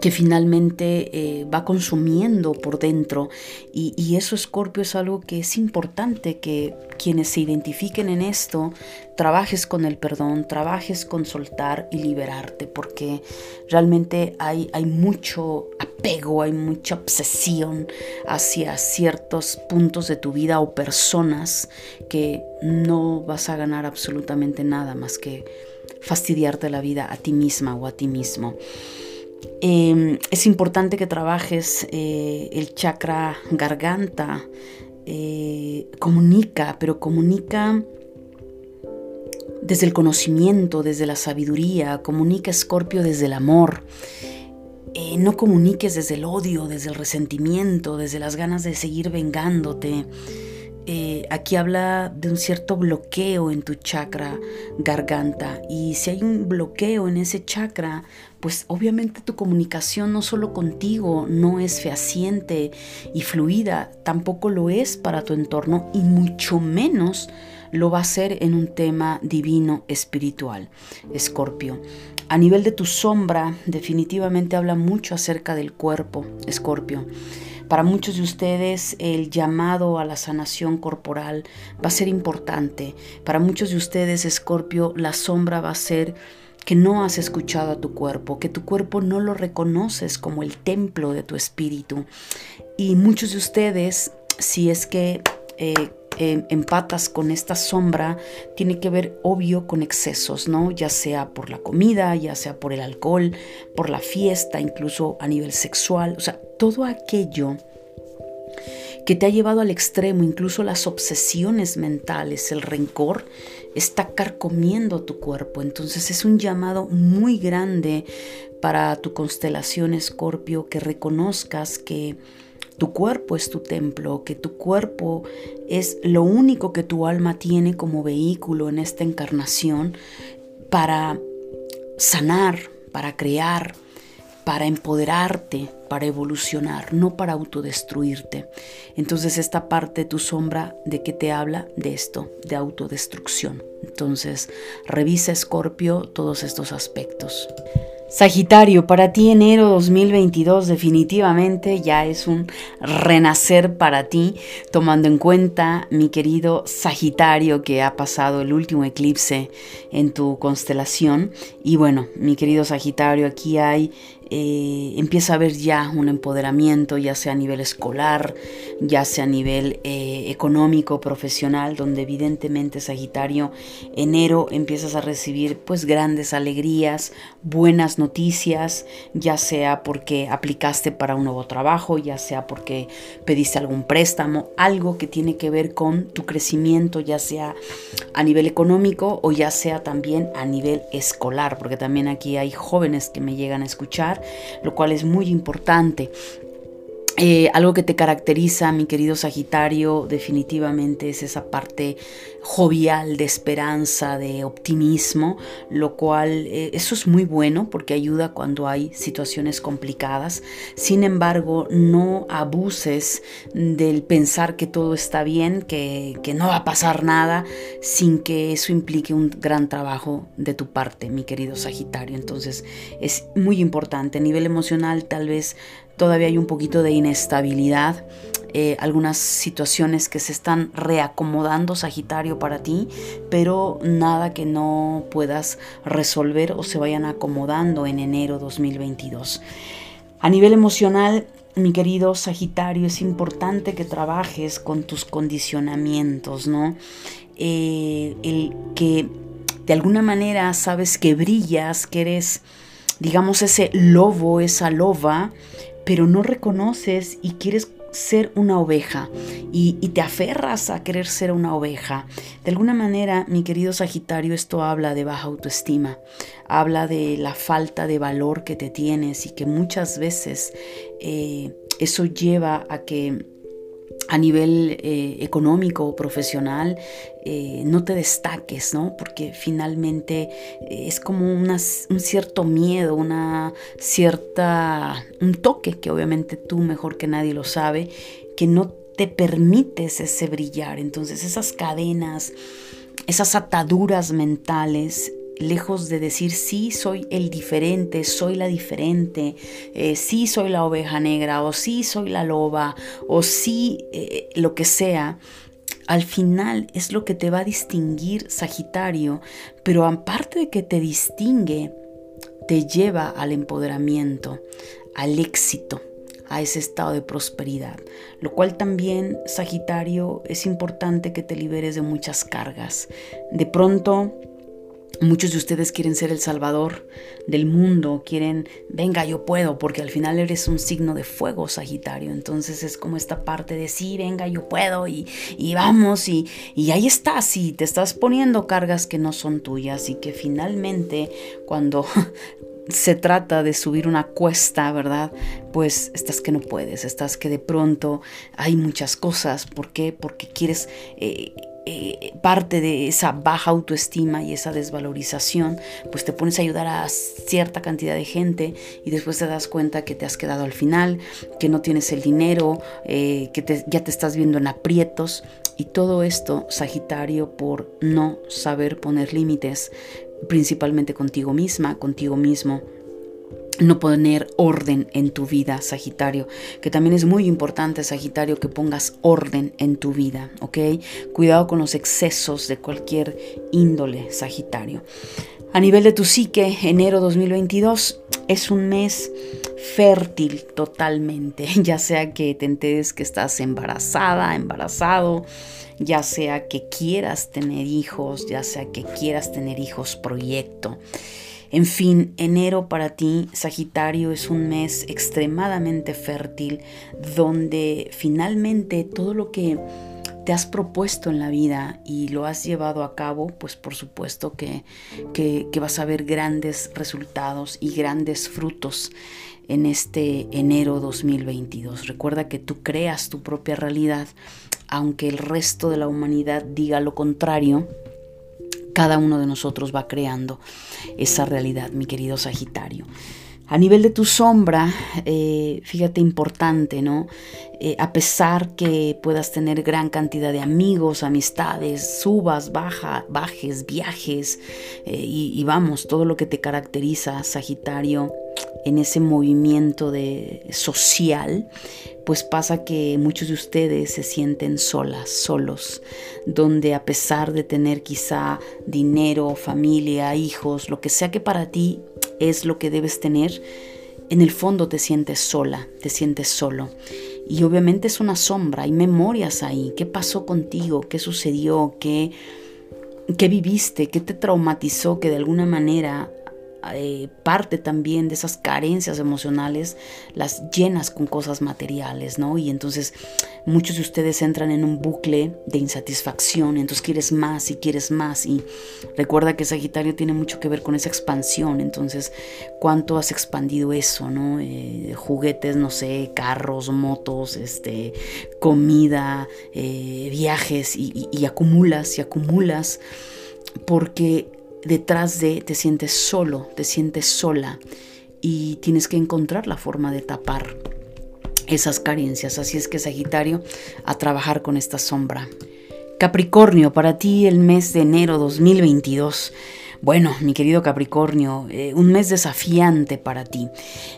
que finalmente eh, va consumiendo por dentro y, eso Escorpio es algo que es importante que quienes se identifiquen en esto trabajes con el perdón, trabajes con soltar y liberarte porque realmente hay, hay mucho apego, hay mucha obsesión hacia ciertos puntos de tu vida o personas que no vas a ganar absolutamente nada más que fastidiarte la vida a ti misma o a ti mismo. Em, es importante que trabajes eh, el chakra garganta. Eh, comunica, pero comunica desde el conocimiento, desde la sabiduría, comunica Escorpio desde el amor. Eh, no comuniques desde el odio, desde el resentimiento, desde las ganas de seguir vengándote. Eh, aquí habla de un cierto bloqueo en tu chakra garganta y si hay un bloqueo en ese chakra, pues obviamente tu comunicación no solo contigo no es fehaciente y fluida, tampoco lo es para tu entorno y mucho menos lo va a ser en un tema divino espiritual. Escorpio. A nivel de tu sombra, definitivamente habla mucho acerca del cuerpo, Escorpio. Para muchos de ustedes el llamado a la sanación corporal va a ser importante. Para muchos de ustedes, Escorpio, la sombra va a ser que no has escuchado a tu cuerpo, que tu cuerpo no lo reconoces como el templo de tu espíritu. Y muchos de ustedes, si es que eh, em, empatas con esta sombra, tiene que ver obvio con excesos, ¿no? Ya sea por la comida, ya sea por el alcohol, por la fiesta, incluso a nivel sexual, o sea, todo aquello que te ha llevado al extremo, incluso las obsesiones mentales, el rencor, está carcomiendo tu cuerpo. Entonces es un llamado muy grande para tu constelación Escorpio que reconozcas que tu cuerpo es tu templo, que tu cuerpo es lo único que tu alma tiene como vehículo en esta encarnación para sanar, para crear, para empoderarte, para evolucionar, no para autodestruirte. Entonces esta parte de tu sombra, ¿de qué te habla? De esto, de autodestrucción. Entonces revisa Escorpio todos estos aspectos. Sagitario, para ti enero 2022 definitivamente ya es un renacer para ti, tomando en cuenta, mi querido Sagitario, que ha pasado el último eclipse en tu constelación. Y bueno, mi querido Sagitario, aquí hay eh, empieza a haber ya un empoderamiento, ya sea a nivel escolar, ya sea a nivel eh, económico, profesional, donde evidentemente Sagitario, enero empiezas a recibir pues grandes alegrías, buenas noticias, ya sea porque aplicaste para un nuevo trabajo, ya sea porque pediste algún préstamo, algo que tiene que ver con tu crecimiento, ya sea a nivel económico o ya sea también a nivel escolar, porque también aquí hay jóvenes que me llegan a escuchar lo cual es muy importante. Eh, algo que te caracteriza, mi querido Sagitario, definitivamente es esa parte jovial de esperanza, de optimismo, lo cual eh, eso es muy bueno porque ayuda cuando hay situaciones complicadas. Sin embargo, no abuses del pensar que todo está bien, que, que no va a pasar nada, sin que eso implique un gran trabajo de tu parte, mi querido Sagitario. Entonces es muy importante. A nivel emocional, tal vez todavía hay un poquito de inestabilidad, eh, algunas situaciones que se están reacomodando Sagitario para ti, pero nada que no puedas resolver o se vayan acomodando en enero 2022. A nivel emocional, mi querido Sagitario, es importante que trabajes con tus condicionamientos, ¿no? Eh, el que de alguna manera sabes que brillas, que eres, digamos, ese lobo, esa loba, pero no reconoces y quieres ser una oveja y, te aferras a querer ser una oveja. De alguna manera, mi querido Sagitario, esto habla de baja autoestima, habla de la falta de valor que te tienes y que muchas veces eh, eso lleva a que a nivel eh, económico o profesional eh, no te destaques, ¿no? Porque finalmente eh, es como un cierto miedo, una cierta, un toque que obviamente tú mejor que nadie lo sabe, que no te permites ese brillar. Entonces esas cadenas, esas ataduras mentales lejos de decir sí soy el diferente, soy la diferente, eh, sí soy la oveja negra o sí soy la loba o sí eh, lo que sea, al final es lo que te va a distinguir Sagitario, pero aparte de que te distingue, te lleva al empoderamiento, al éxito, a ese estado de prosperidad, lo cual también, Sagitario, es importante que te liberes de muchas cargas. De pronto, Muchos de ustedes quieren ser el salvador del mundo, quieren, venga, yo puedo, porque al final eres un signo de fuego, Sagitario. Entonces es como esta parte de sí, venga, yo puedo y, vamos y, y ahí estás y te estás poniendo cargas que no son tuyas y que finalmente cuando se trata de subir una cuesta, ¿verdad? Pues estás que no puedes, estás que de pronto hay muchas cosas. ¿Por qué? Porque quieres... Eh, eh, parte de esa baja autoestima y esa desvalorización, pues te pones a ayudar a cierta cantidad de gente y después te das cuenta que te has quedado al final, que no tienes el dinero, eh, que ya te estás viendo en aprietos. Y todo esto, Sagitario, por no saber poner límites, principalmente contigo misma, contigo mismo no poner orden en tu vida, Sagitario, que también es muy importante, Sagitario, que pongas orden en tu vida, ¿ok? Cuidado con los excesos de cualquier índole, Sagitario. A nivel de tu psique, enero 2022 es un mes fértil totalmente, ya sea que te enteres que estás embarazada, embarazado, ya sea que quieras tener hijos, ya sea que quieras tener hijos proyecto. En fin, enero para ti, Sagitario, es un mes extremadamente fértil donde finalmente todo lo que te has propuesto en la vida y lo has llevado a cabo, pues por supuesto que, que, vas a ver grandes resultados y grandes frutos en este enero 2022. Recuerda que tú creas tu propia realidad, aunque el resto de la humanidad diga lo contrario, cada uno de nosotros va creando esa realidad, mi querido Sagitario. A nivel de tu sombra, eh, fíjate importante, ¿no? Eh, a pesar que puedas tener gran cantidad de amigos, amistades, subas, baja, bajes, viajes, eh, y, vamos, todo lo que te caracteriza, Sagitario, en ese movimiento de social, pues pasa que muchos de ustedes se sienten solas, solos, donde a pesar de tener quizá dinero, familia, hijos, lo que sea que para ti es lo que debes tener, en el fondo te sientes sola, te sientes solo. Y obviamente es una sombra, hay memorias ahí. ¿Qué pasó contigo? ¿Qué sucedió? ¿Qué, qué viviste? ¿Qué te traumatizó que de alguna manera eh, parte también de esas carencias emocionales las llenas con cosas materiales, ¿no? Y entonces muchos de ustedes entran en un bucle de insatisfacción, entonces quieres más y quieres más y recuerda que Sagitario tiene mucho que ver con esa expansión, entonces cuánto has expandido eso, ¿no? Eh, juguetes, no sé, carros, motos, este, comida, eh, viajes y, y acumulas y acumulas porque detrás de te sientes solo, te sientes sola y tienes que encontrar la forma de tapar esas carencias. Así es que Sagitario, a trabajar con esta sombra. Capricornio, para ti el mes de enero 2022. Bueno, mi querido Capricornio, eh, un mes desafiante para ti.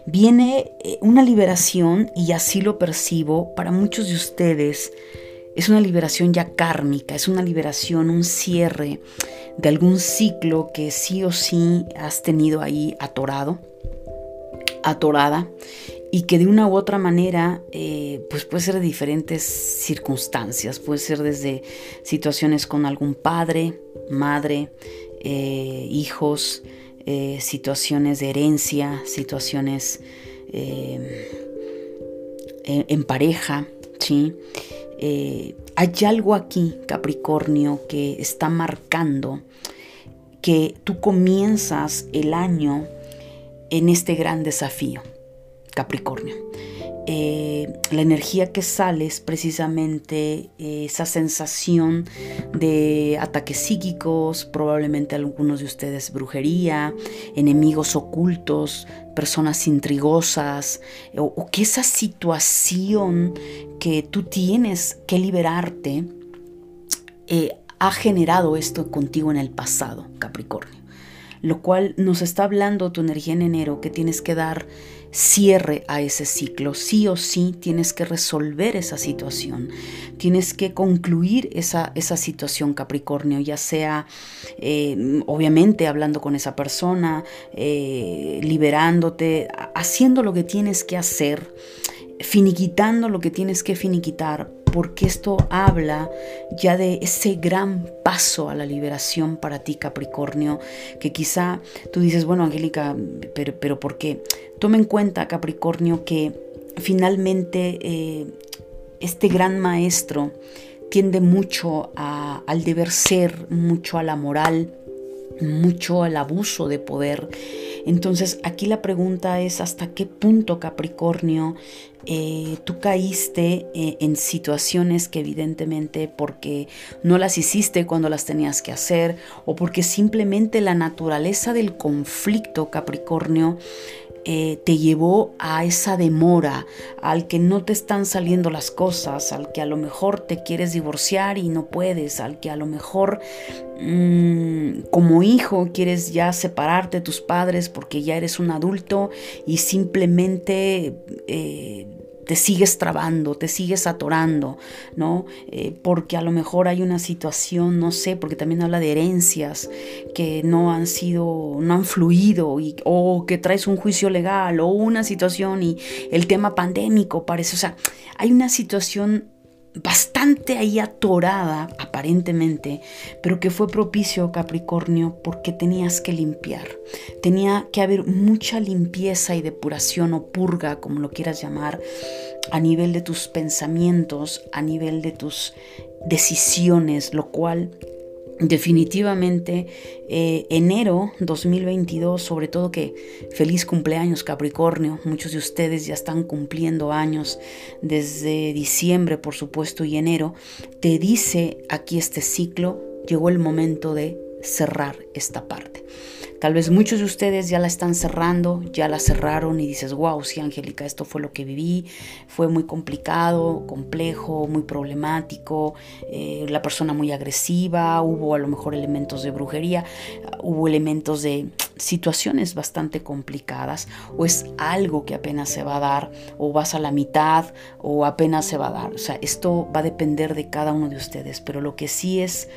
Viene eh, una liberación y así lo percibo para muchos de ustedes. Es una liberación ya kármica, es una liberación, un cierre de algún ciclo que sí o sí has tenido ahí atorado, atorada, y que de una u otra manera eh, pues puede ser de diferentes circunstancias, puede ser desde situaciones con algún padre, madre, eh, hijos, eh, situaciones de herencia, situaciones en, pareja, ¿sí? Hay algo aquí, Capricornio, que está marcando que tú comienzas el año en este gran desafío, Capricornio. Eh, la energía que sale es precisamente eh, esa sensación de ataques psíquicos, probablemente algunos de ustedes brujería, enemigos ocultos, personas intrigosas, o, que esa situación que tú tienes que liberarte eh, ha generado esto contigo en el pasado, Capricornio. Lo cual nos está hablando tu energía en enero que tienes que dar cierre a ese ciclo. Sí o sí tienes que resolver esa situación. Tienes que concluir esa, esa situación, Capricornio, ya sea eh, obviamente hablando con esa persona, eh, liberándote, haciendo lo que tienes que hacer finiquitando lo que tienes que finiquitar, porque esto habla ya de ese gran paso a la liberación para ti, Capricornio, que quizá tú dices, bueno, Angélica, pero, pero ¿por qué? Toma en cuenta, Capricornio, que finalmente eh, este gran maestro tiende mucho al deber ser, mucho a la moral, mucho al abuso de poder. Entonces aquí la pregunta es hasta qué punto Capricornio eh, tú caíste eh, en situaciones que evidentemente porque no las hiciste cuando las tenías que hacer o porque simplemente la naturaleza del conflicto Capricornio eh, te llevó a esa demora, al que no te están saliendo las cosas, al que a lo mejor te quieres divorciar y no puedes, al que a lo mejor mm, como hijo quieres ya separarte de tus padres porque ya eres un adulto y simplemente... te sigues trabando, te sigues atorando, ¿no? Eh, porque a lo mejor hay una situación, no sé, porque también habla de herencias que no han sido, no han fluido, y, o que traes un juicio legal, o una situación y el tema pandémico parece, o sea, hay una situación bastante ahí atorada, aparentemente, pero que fue propicio, Capricornio, porque tenías que limpiar. Tenía que haber mucha limpieza y depuración o purga, como lo quieras llamar, a nivel de tus pensamientos, a nivel de tus decisiones, lo cual Definitivamente, eh, enero 2022, sobre todo que feliz cumpleaños Capricornio, muchos de ustedes ya están cumpliendo años desde diciembre, por supuesto, y enero, te dice aquí este ciclo, llegó el momento de cerrar esta parte. Tal vez muchos de ustedes ya la están cerrando, ya la cerraron y dices, wow, sí, Angélica, esto fue lo que viví, fue muy complicado, complejo, muy problemático, eh, la persona muy agresiva, hubo a lo mejor elementos de brujería, hubo elementos de situaciones bastante complicadas, o es algo que apenas se va a dar, o vas a la mitad, o apenas se va a dar. O sea, esto va a depender de cada uno de ustedes, pero lo que sí es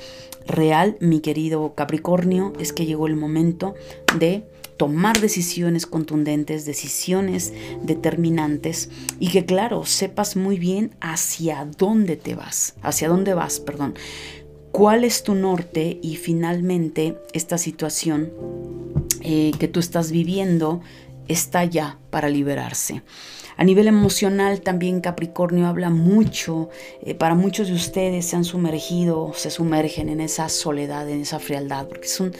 real, mi querido Capricornio, es que llegó el momento de tomar decisiones contundentes, decisiones determinantes y que claro, sepas muy bien hacia dónde te vas, hacia dónde vas, perdón, cuál es tu norte y finalmente esta situación eh, que tú estás viviendo está ya para liberarse. A nivel emocional también Capricornio habla mucho. Eh, para muchos de ustedes se han sumergido, se sumergen en esa soledad, en esa frialdad, porque es un,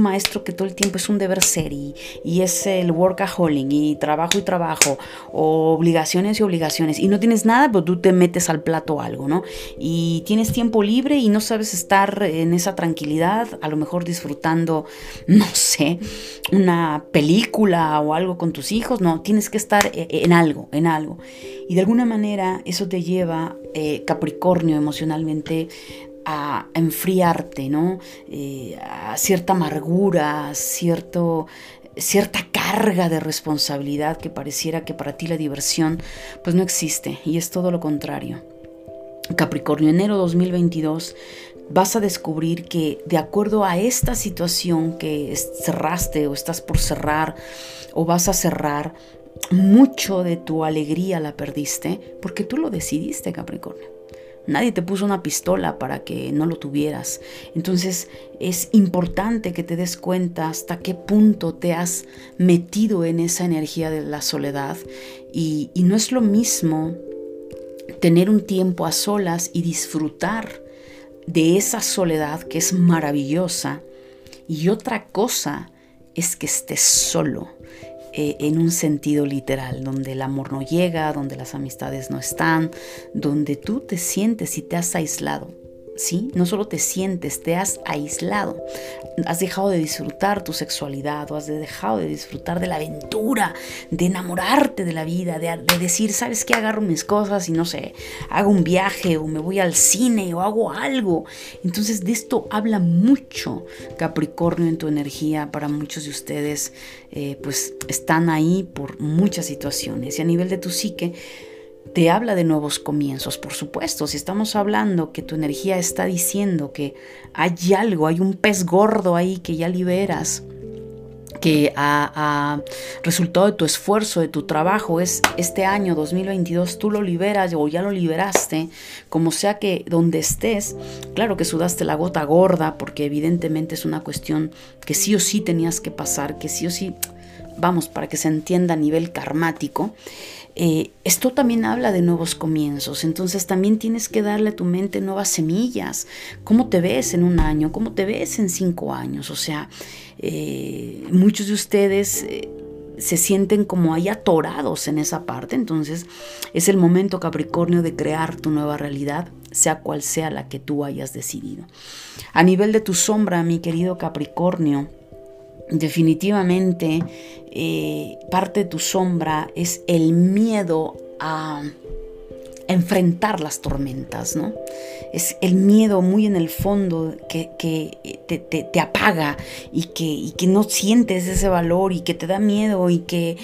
maestro que todo el tiempo es un deber ser y, es el workaholic y trabajo y trabajo, o obligaciones y obligaciones. Y no tienes nada, pero tú te metes al plato algo, ¿no? Y tienes tiempo libre y no sabes estar en esa tranquilidad, a lo mejor disfrutando, no sé, una película o algo con tus hijos, no, tienes que estar eh, en algo en algo. Y de alguna manera eso te lleva, eh, Capricornio, emocionalmente a, enfriarte, ¿no? Eh, a cierta amargura, cierto, cierta carga de responsabilidad que pareciera que para ti la diversión pues no existe y es todo lo contrario. Capricornio, enero 2022, vas a descubrir que de acuerdo a esta situación que cerraste o estás por cerrar o vas a cerrar, mucho de tu alegría la perdiste porque tú lo decidiste, Capricornio. Nadie te puso una pistola para que no lo tuvieras. Entonces es importante que te des cuenta hasta qué punto te has metido en esa energía de la soledad. Y, y no es lo mismo tener un tiempo a solas y disfrutar de esa soledad que es maravillosa. Y otra cosa es que estés solo eh, en un sentido literal, donde el amor no llega, donde las amistades no están, donde tú te sientes y te has aislado. ¿Sí? No solo te sientes, te has aislado. Has dejado de disfrutar tu sexualidad o has dejado de disfrutar de la aventura, de enamorarte de la vida, de, decir, ¿sabes qué? Agarro mis cosas y no sé, hago un viaje o me voy al cine o hago algo. Entonces de esto habla mucho Capricornio en tu energía. Para muchos de ustedes, eh, pues están ahí por muchas situaciones. Y a nivel de tu psique, te habla de nuevos comienzos, por supuesto. Si estamos hablando que tu energía está diciendo que hay algo, hay un pez gordo ahí que ya liberas, que a, resultado de tu esfuerzo, de tu trabajo, es este año 2022, tú lo liberas o ya lo liberaste, como sea que donde estés, claro que sudaste la gota gorda, porque evidentemente es una cuestión que sí o sí tenías que pasar, que sí o sí, vamos, para que se entienda a nivel karmático. Eh, esto también habla de nuevos comienzos, entonces también tienes que darle a tu mente nuevas semillas. ¿Cómo te ves en un año? ¿Cómo te ves en cinco años? O sea, eh, muchos de ustedes... Eh, se sienten como ahí atorados en esa parte. Entonces es el momento Capricornio de crear tu nueva realidad, sea cual sea la que tú hayas decidido. A nivel de tu sombra, mi querido Capricornio, definitivamente eh, parte de tu sombra es el miedo a enfrentar las tormentas, ¿no? Es el miedo muy en el fondo que, te, apaga y que, no sientes ese valor y que te da miedo y que,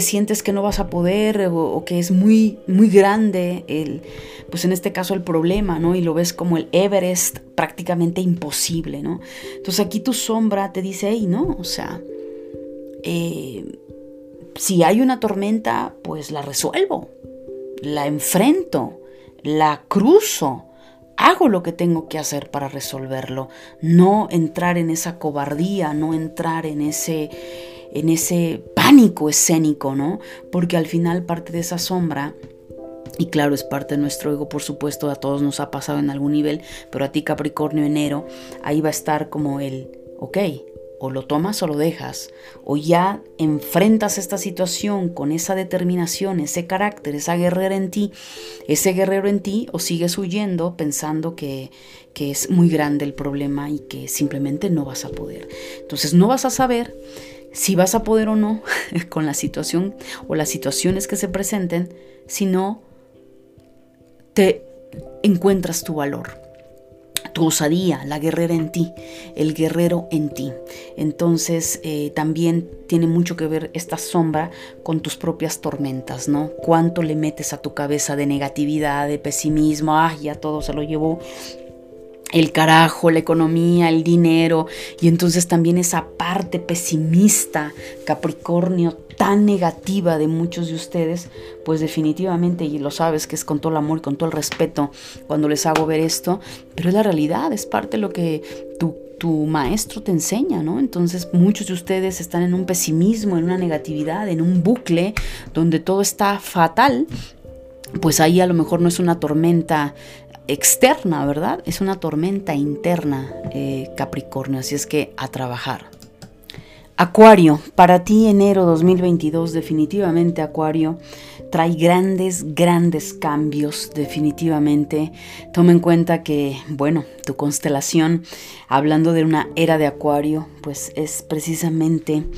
sientes que no vas a poder o, que es muy, muy grande el, pues en este caso el problema, ¿no? Y lo ves como el Everest prácticamente imposible, ¿no? Entonces aquí tu sombra te dice, hey, no, o sea, eh, si hay una tormenta, pues la resuelvo, la enfrento, la cruzo, hago lo que tengo que hacer para resolverlo, no entrar en esa cobardía, no entrar en ese en ese pánico escénico, ¿no? Porque al final parte de esa sombra y claro, es parte de nuestro ego, por supuesto, a todos nos ha pasado en algún nivel, pero a ti Capricornio enero, ahí va a estar como el, ok, o lo tomas o lo dejas, o ya enfrentas esta situación con esa determinación, ese carácter, esa guerrera en ti, ese guerrero en ti, o sigues huyendo pensando que, que es muy grande el problema y que simplemente no vas a poder. Entonces no vas a saber si vas a poder o no con la situación o las situaciones que se presenten, sino te encuentras tu valor tu osadía, la guerrera en ti, el guerrero en ti. Entonces eh, también tiene mucho que ver esta sombra con tus propias tormentas, ¿no? Cuánto le metes a tu cabeza de negatividad, de pesimismo, ah, ya todo se lo llevó el carajo, la economía, el dinero, y entonces también esa parte pesimista, Capricornio, tan negativa de muchos de ustedes, pues definitivamente, y lo sabes que es con todo el amor y con todo el respeto cuando les hago ver esto, pero es la realidad, es parte de lo que tu tu maestro te enseña, ¿no? Entonces muchos de ustedes están en un pesimismo, en una negatividad, en un bucle donde todo está fatal, pues ahí a lo mejor no es una tormenta externa, ¿verdad? Es una tormenta interna, eh, Capricornio, así es que a trabajar. Acuario, para ti enero 2022, definitivamente Acuario, trae grandes, grandes cambios, definitivamente. Toma en cuenta que, bueno, tu constelación, hablando de una era de Acuario, pues es precisamente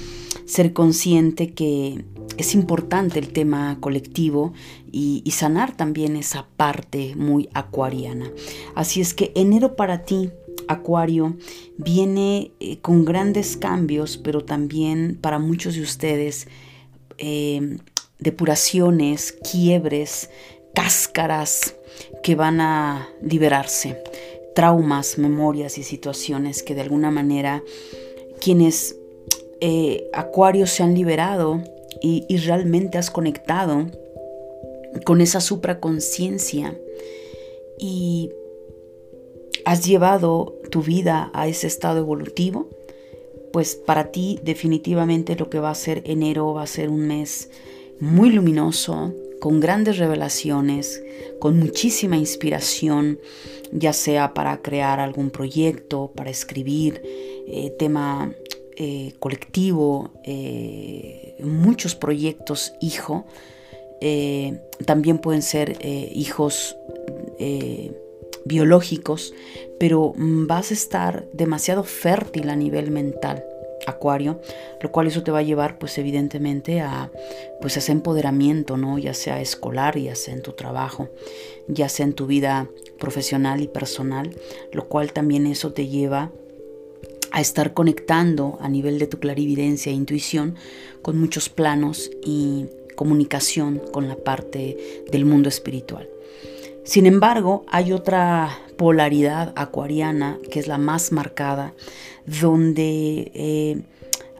ser consciente que es importante el tema colectivo y, y sanar también esa parte muy acuariana. Así es que enero para ti Acuario viene eh, con grandes cambios, pero también para muchos de ustedes eh, depuraciones, quiebres, cáscaras que van a liberarse, traumas, memorias y situaciones que de alguna manera quienes eh, Acuario se han liberado y, y realmente has conectado con esa supraconciencia y has llevado tu vida a ese estado evolutivo, pues para ti definitivamente lo que va a ser enero va a ser un mes muy luminoso, con grandes revelaciones, con muchísima inspiración, ya sea para crear algún proyecto, para escribir, eh, tema eh, colectivo, eh, muchos proyectos hijo. también pueden ser hijos biológicos, pero mm, vas a estar demasiado fértil a nivel mental. Acuario, lo cual eso te va a llevar pues evidentemente a pues ese empoderamiento, ¿no? Ya sea escolar, ya sea en tu trabajo, ya sea en tu vida profesional y personal, lo cual también eso te lleva a estar conectando a nivel de tu clarividencia e intuición con muchos planos y comunicación con la parte del mundo espiritual. Sin embargo, hay otra polaridad acuariana que es la más marcada, donde eh,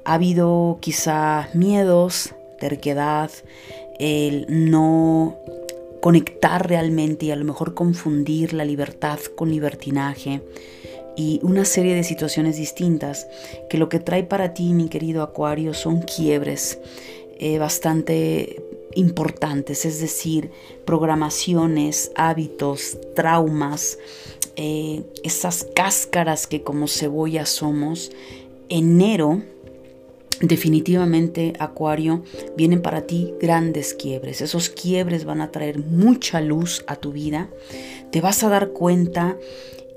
ha habido quizá miedos, terquedad, el no conectar realmente y a lo mejor confundir la libertad con libertinaje y una serie de situaciones distintas que lo que trae para ti, mi querido Acuario, son quiebres eh, bastante importantes, es decir, programaciones, hábitos, traumas, eh, esas cáscaras que como cebolla somos. Enero, definitivamente, Acuario, vienen para ti grandes quiebres. Esos quiebres van a traer mucha luz a tu vida. Te vas a dar cuenta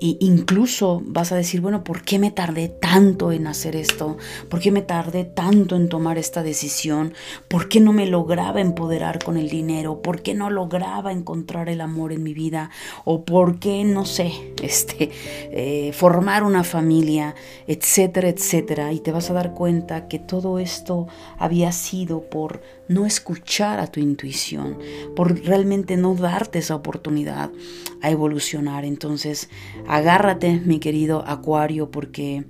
e incluso vas a decir, bueno, ¿por qué me tardé tanto en hacer esto? ¿Por qué me tardé tanto en tomar esta decisión? ¿Por qué no me lograba empoderar con el dinero? ¿Por qué no lograba encontrar el amor en mi vida? ¿O por qué, no sé, este, eh, formar una familia, etcétera, etcétera? Y te vas a dar cuenta que todo esto había sido por no escuchar a tu intuición, por realmente no darte esa oportunidad a evolucionar. Entonces, agárrate, mi querido Acuario, porque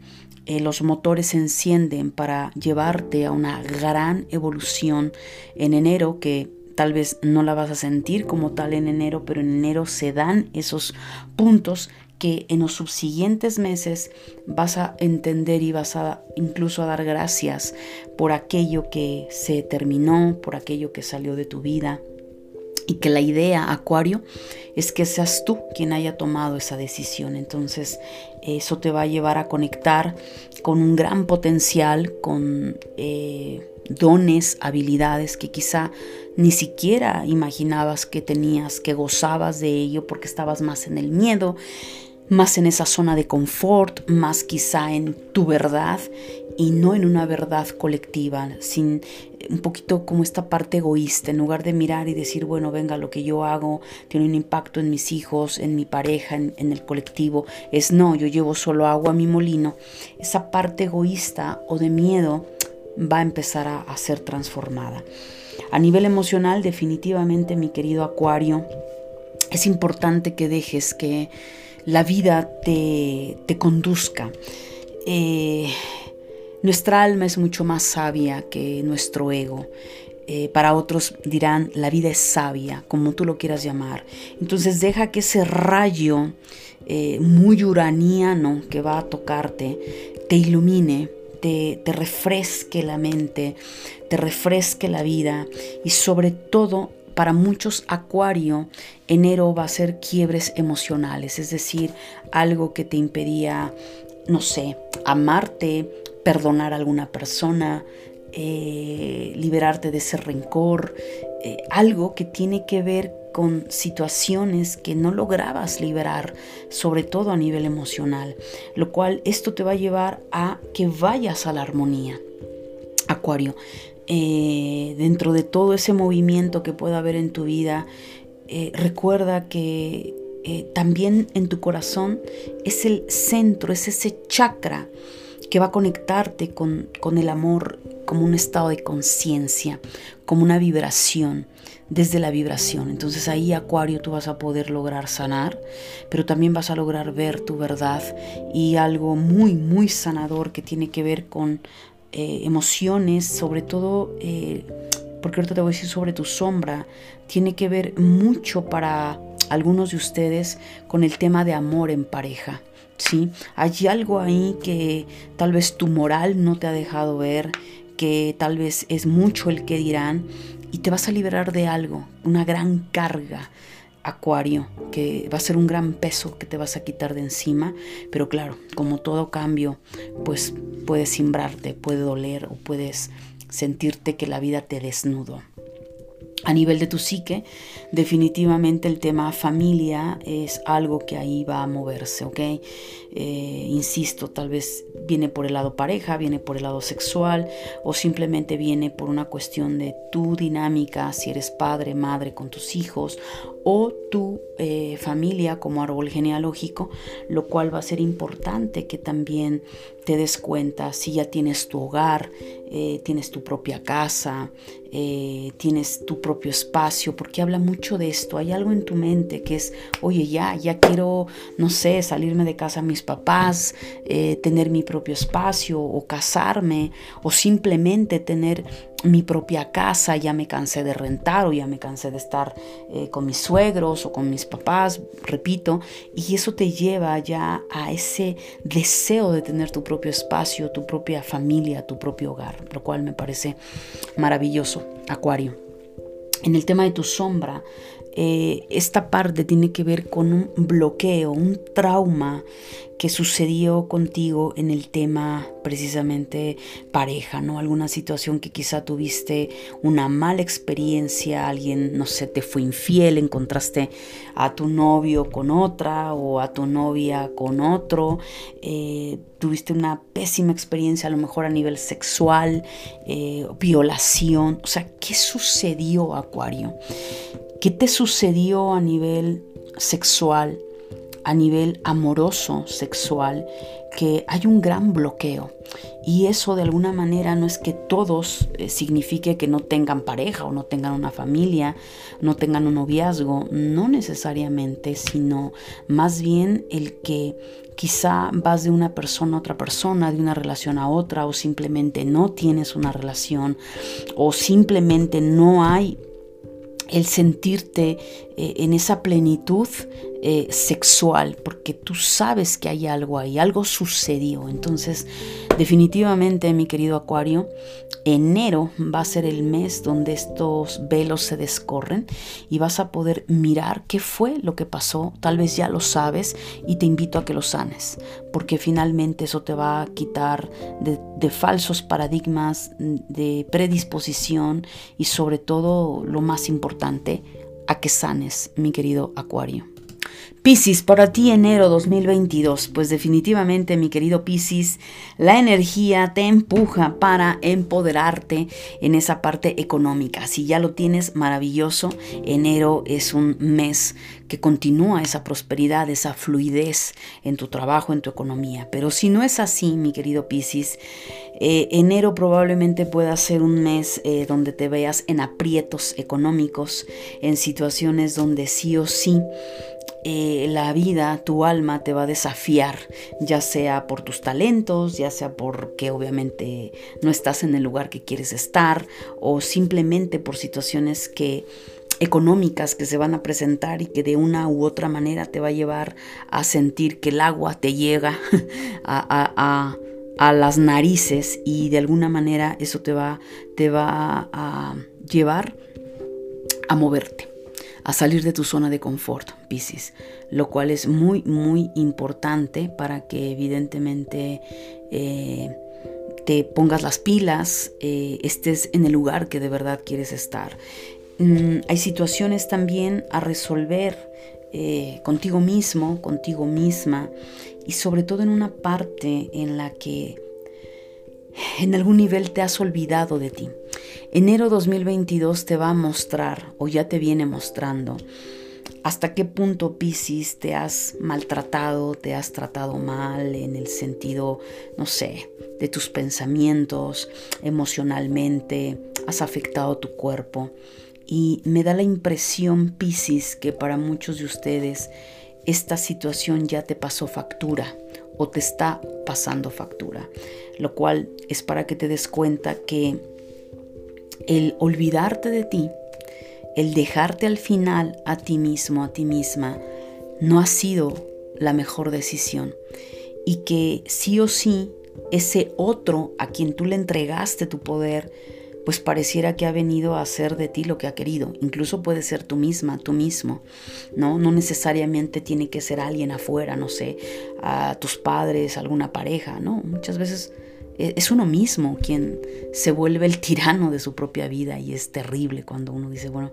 eh, los motores se encienden para llevarte a una gran evolución en enero que tal vez no la vas a sentir como tal en enero, pero en enero se dan esos puntos que en los subsiguientes meses vas a entender y vas a incluso a dar gracias por aquello que se terminó, por aquello que salió de tu vida. Y que la idea, Acuario, es que seas tú quien haya tomado esa decisión. Entonces, eso te va a llevar a conectar con un gran potencial, con eh, dones, habilidades que quizá ni siquiera imaginabas que tenías, que gozabas de ello porque estabas más en el miedo, más en esa zona de confort, más quizá en tu verdad y no en una verdad colectiva, sin un poquito como esta parte egoísta, en lugar de mirar y decir, bueno, venga, lo que yo hago tiene un impacto en mis hijos, en mi pareja, en, el colectivo, es no, yo llevo solo agua a mi molino, esa parte egoísta o de miedo va a empezar a, ser transformada. A nivel emocional, definitivamente, mi querido Acuario, es importante que dejes que la vida te, conduzca. Eh, nuestra alma es mucho más sabia que nuestro ego. Eh, para otros dirán, la vida es sabia, como tú lo quieras llamar. Entonces deja que ese rayo eh, muy uraniano que va a tocarte te ilumine, te, te refresque la mente, te refresque la vida y sobre todo para muchos Acuario, enero va a ser quiebres emocionales, es decir, algo que te impedía, no sé, amarte, perdonar a alguna persona, eh, liberarte de ese rencor, eh, algo que tiene que ver con situaciones que no lograbas liberar, sobre todo a nivel emocional, lo cual esto te va a llevar a que vayas a la armonía. Acuario, eh, dentro de todo ese movimiento que pueda haber en tu vida, recuerda que también en tu corazón es el centro, es ese chakra que va a conectarte con, con el amor como un estado de conciencia, como una vibración, desde la vibración. Entonces ahí, Acuario, tú vas a poder lograr sanar, pero también vas a lograr ver tu verdad y algo muy, muy sanador que tiene que ver con eh, emociones, sobre todo, eh, porque ahorita te voy a decir sobre tu sombra, tiene que ver mucho para algunos de ustedes con el tema de amor en pareja. ¿Sí? Hay algo ahí que tal vez tu moral no te ha dejado ver, que tal vez es mucho el que dirán, y te vas a liberar de algo, una gran carga. Acuario, que va a ser un gran peso que te vas a quitar de encima, pero claro, como todo cambio, pues puedes simbrarte, puede doler o puedes sentirte que la vida te desnudo a nivel de tu psique, definitivamente el tema familia es algo que ahí va a moverse, ¿ok? Eh, insisto, tal vez viene por el lado pareja, viene por el lado sexual o simplemente viene por una cuestión de tu dinámica, si eres padre, madre con tus hijos o tu eh, familia como árbol genealógico, lo cual va a ser importante que también te des cuenta si ya tienes tu hogar, eh, tienes tu propia casa, tienes tu propio espacio, porque habla mucho de esto. Hay algo en tu mente que es, oye, ya, ya quiero, no sé, salirme de casa a mis papás, eh, tener mi propio espacio o casarme o simplemente tener mi propia casa, ya me cansé de rentar o ya me cansé de estar con mis suegros o con mis papás, repito, y eso te lleva ya a ese deseo de tener tu propio espacio, tu propia familia, tu propio hogar lo cual me parece maravilloso, Acuario. En el tema de tu sombra, eh, esta parte tiene que ver con un bloqueo, un trauma que sucedió contigo en el tema precisamente pareja, ¿no? Alguna situación que quizá tuviste una mala experiencia, alguien, no sé, te fue infiel, encontraste a tu novio con otra o a tu novia con otro, eh, tuviste una pésima experiencia a lo mejor a nivel sexual, eh, violación, o sea, ¿qué sucedió, Acuario? ¿Qué te sucedió a nivel sexual? A nivel amoroso, sexual, que hay un gran bloqueo. Y eso de alguna manera no es que todos eh, signifique que no tengan pareja o no tengan una familia, no tengan un noviazgo, no necesariamente, sino más bien el que quizá vas de una persona a otra persona, de una relación a otra, o simplemente no tienes una relación, o simplemente no hay el sentirte eh, en esa plenitud eh, sexual, porque tú sabes que hay algo ahí, algo sucedió. Entonces, definitivamente, mi querido Acuario, enero va a ser el mes donde estos velos se descorren y vas a poder mirar qué fue lo que pasó. Tal vez ya lo sabes y te invito a que lo sanes, porque finalmente eso te va a quitar de, de falsos paradigmas, de predisposición y sobre todo, lo más importante, a que sanes, mi querido Acuario. Piscis, para ti enero 2022, pues definitivamente mi querido Piscis, la energía te empuja para empoderarte en esa parte económica. Si ya lo tienes, maravilloso. Enero es un mes que continúa esa prosperidad, esa fluidez en tu trabajo, en tu economía. Pero si no es así, mi querido Piscis, eh, enero probablemente pueda ser un mes eh, donde te veas en aprietos económicos, en situaciones donde sí o sí eh, la vida, tu alma te va a desafiar, ya sea por tus talentos, ya sea porque obviamente no estás en el lugar que quieres estar o simplemente por situaciones que económicas que se van a presentar y que de una u otra manera te va a llevar a sentir que el agua te llega a, las narices y de alguna manera eso te va, te va a llevar a moverte, a salir de tu zona de confort, Piscis, lo cual es muy, muy importante para que evidentemente... Eh, te pongas las pilas, eh, estés en el lugar que de verdad quieres estar. Mm, hay situaciones también a resolver eh, contigo mismo, contigo misma y sobre todo en una parte en la que en algún nivel te has olvidado de ti. Enero 2022 te va a mostrar o ya te viene mostrando hasta qué punto Pisces te has maltratado, te has tratado mal en el sentido, no sé, de tus pensamientos, emocionalmente, has afectado tu cuerpo. Y me da la impresión, Piscis, que para muchos de ustedes esta situación ya te pasó factura o te está pasando factura, lo cual es para que te des cuenta que el olvidarte de ti, el dejarte al final a ti mismo, a ti misma, no ha sido la mejor decisión y que sí o sí ese otro a quien tú le entregaste tu poder, pues pareciera que ha venido a hacer de ti lo que ha querido. Incluso puede ser tú misma, tú mismo, ¿no? No necesariamente tiene que ser alguien afuera, no sé, a tus padres, alguna pareja, ¿no? Muchas veces es uno mismo quien se vuelve el tirano de su propia vida y es terrible cuando uno dice, bueno,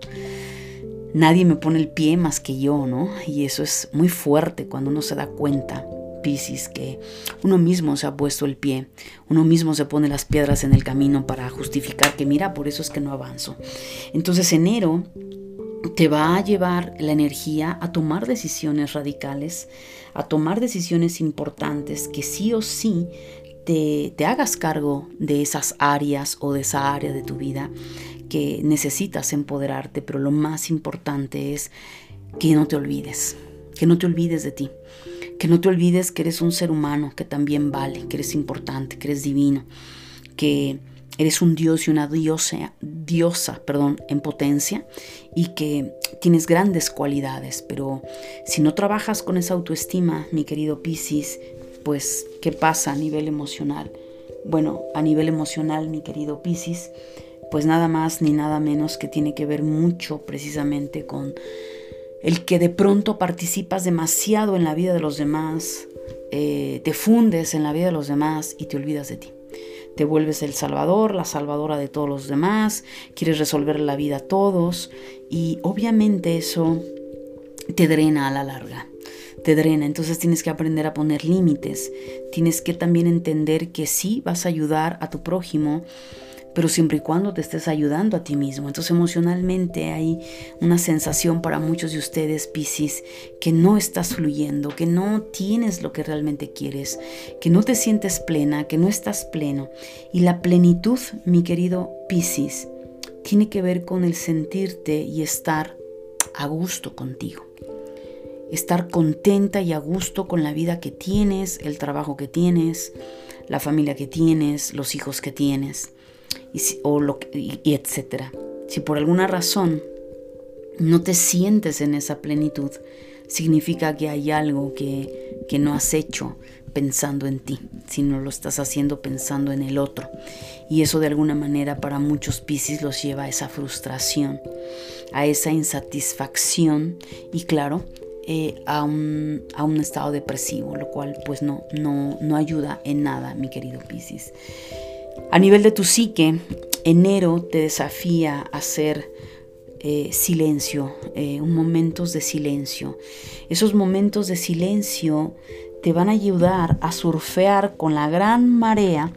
nadie me pone el pie más que yo, ¿no? Y eso es muy fuerte cuando uno se da cuenta Piscis, que uno mismo se ha puesto el pie, uno mismo se pone las piedras en el camino para justificar que mira, por eso es que no avanzo. Entonces enero te va a llevar la energía a tomar decisiones radicales, a tomar decisiones importantes que sí o sí te, hagas cargo de esas áreas o de esa área de tu vida que necesitas empoderarte, pero lo más importante es que no te olvides, que no te olvides de ti, que no te olvides que eres un ser humano, que también vale, que eres importante, que eres divino, que eres un dios y una diosa, diosa perdón, en potencia y que tienes grandes cualidades, pero si no trabajas con esa autoestima, mi querido Piscis, pues ¿qué pasa a nivel emocional? Bueno, a nivel emocional, mi querido Piscis, pues nada más ni nada menos que tiene que ver mucho precisamente con el que de pronto participas demasiado en la vida de los demás, eh, te fundes en la vida de los demás y te olvidas de ti. Te vuelves el salvador, la salvadora de todos los demás, quieres resolver la vida a todos y obviamente eso te drena a la larga drena. Entonces tienes que aprender a poner límites. Tienes que también entender que sí vas a ayudar a tu prójimo, pero siempre y cuando te estés ayudando a ti mismo. Entonces emocionalmente hay una sensación para muchos de ustedes, Piscis, que no estás fluyendo, que no tienes lo que realmente quieres, que no te sientes plena, que no estás pleno. Y la plenitud, mi querido Piscis, tiene que ver con el sentirte y estar a gusto contigo. Estar contenta y a gusto con la vida que tienes, el trabajo que tienes, la familia que tienes, los hijos que tienes y, o lo, etcétera. Si por alguna razón no te sientes en esa plenitud, significa que hay algo que, que no has hecho pensando en ti, sino lo estás haciendo pensando en el otro. Y eso de alguna manera para muchos Piscis los lleva a esa frustración, a esa insatisfacción y claro, eh, a, un, a, un, estado depresivo, lo cual pues no, no, no ayuda en nada, mi querido Piscis. A nivel de tu psique, enero te desafía a hacer eh, silencio, eh, momentos de silencio. Esos momentos de silencio te van a ayudar a surfear con la gran marea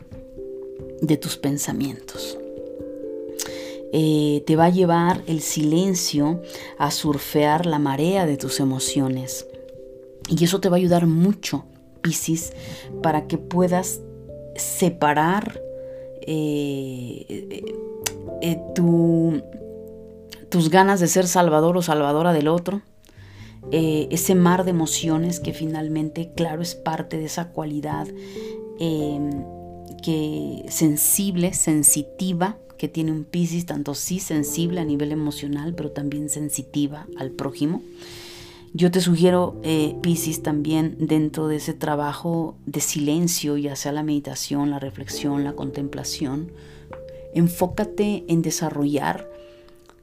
de tus pensamientos. Eh, te va a llevar el silencio a surfear la marea de tus emociones. Y eso te va a ayudar mucho, Piscis, para que puedas separar eh, eh, eh, tus ganas de ser salvador o salvadora del otro, ese mar de emociones que finalmente, claro, es parte de esa cualidad que sensible, sensitiva que tiene un Piscis, tanto sí sensible a nivel emocional, pero también sensitiva al prójimo. Yo te sugiero, eh, Piscis, también dentro de ese trabajo de silencio, ya sea la meditación, la reflexión, la contemplación, enfócate en desarrollar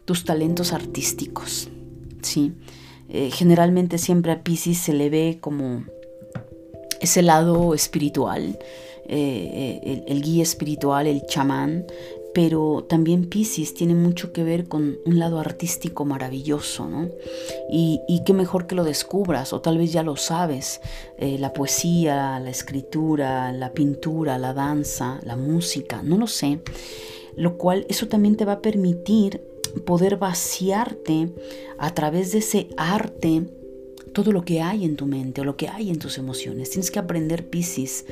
tus talentos artísticos. ¿sí? Eh, generalmente siempre a Piscis se le ve como ese lado espiritual, eh, el, el, guía espiritual, el chamán, pero también Pisces tiene mucho que ver con un lado artístico maravilloso, ¿no? Y, qué mejor que lo descubras, o tal vez ya lo sabes, eh, la poesía, la escritura, la pintura, la danza, la música, no lo sé, lo cual eso también te va a permitir poder vaciarte a través de ese arte todo lo que hay en tu mente o lo que hay en tus emociones. Tienes que aprender, Pisces,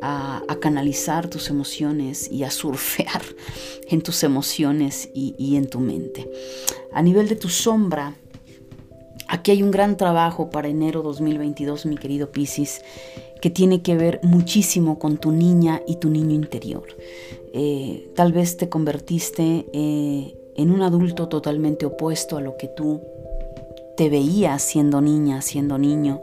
a, canalizar tus emociones y a surfear en tus emociones y, y en tu mente. A nivel de tu sombra, Aquí hay un gran trabajo para enero 2022, mi querido Piscis, que tiene que ver muchísimo con tu niña y tu niño interior. Eh, tal vez te convertiste eh, en un adulto totalmente opuesto a lo que tú te veías siendo niña, siendo niño.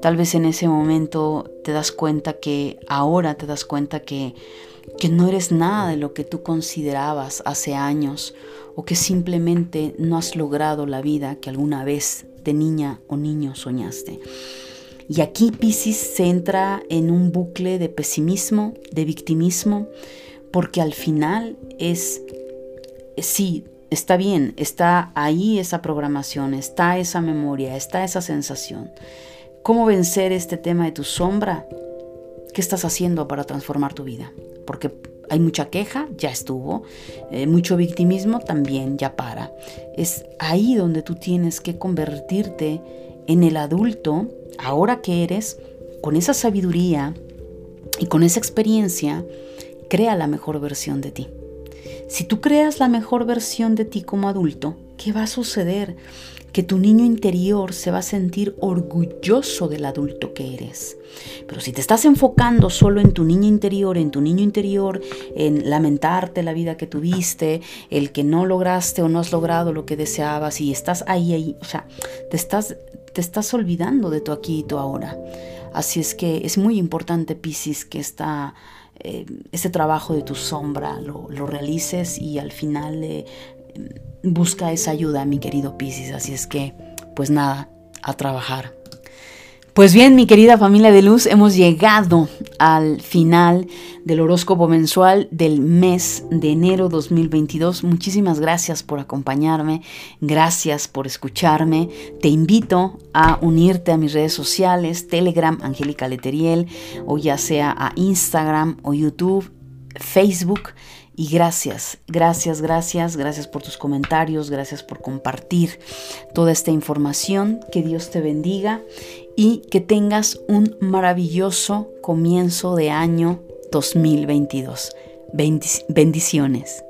Tal vez en ese momento te das cuenta que ahora te das cuenta que, que no eres nada de lo que tú considerabas hace años o que simplemente no has logrado la vida que alguna vez de niña o niño soñaste. Y aquí Pisces se entra en un bucle de pesimismo, de victimismo, porque al final es, sí, está bien, está ahí esa programación, está esa memoria, está esa sensación. ¿Cómo vencer este tema de tu sombra? ¿Qué estás haciendo para transformar tu vida? Porque hay mucha queja, ya estuvo, eh, mucho victimismo también, ya para. Es ahí donde tú tienes que convertirte en el adulto, ahora que eres, con esa sabiduría y con esa experiencia, crea la mejor versión de ti. Si tú creas la mejor versión de ti como adulto, ¿qué va a suceder? Que tu niño interior se va a sentir orgulloso del adulto que eres. Pero si te estás enfocando solo en tu niño interior, en tu niño interior, en lamentarte la vida que tuviste, el que no lograste o no has logrado lo que deseabas y estás ahí, ahí, o sea, te estás, te estás olvidando de tu aquí y tu ahora. Así es que es muy importante, Piscis, que está eh, ese trabajo de tu sombra lo, realices y al final eh, busca esa ayuda, mi querido Piscis. Así es que, pues nada, a trabajar. Pues bien, mi querida familia de luz, hemos llegado al final del horóscopo mensual del mes de enero 2022. Muchísimas gracias por acompañarme, gracias por escucharme. Te invito a unirte a mis redes sociales, Telegram, Angélica Leteriel, o ya sea a Instagram o YouTube, Facebook. Y gracias, gracias, gracias, gracias por tus comentarios, gracias por compartir toda esta información. Que Dios te bendiga y que tengas un maravilloso comienzo de año 2022. Bendiciones.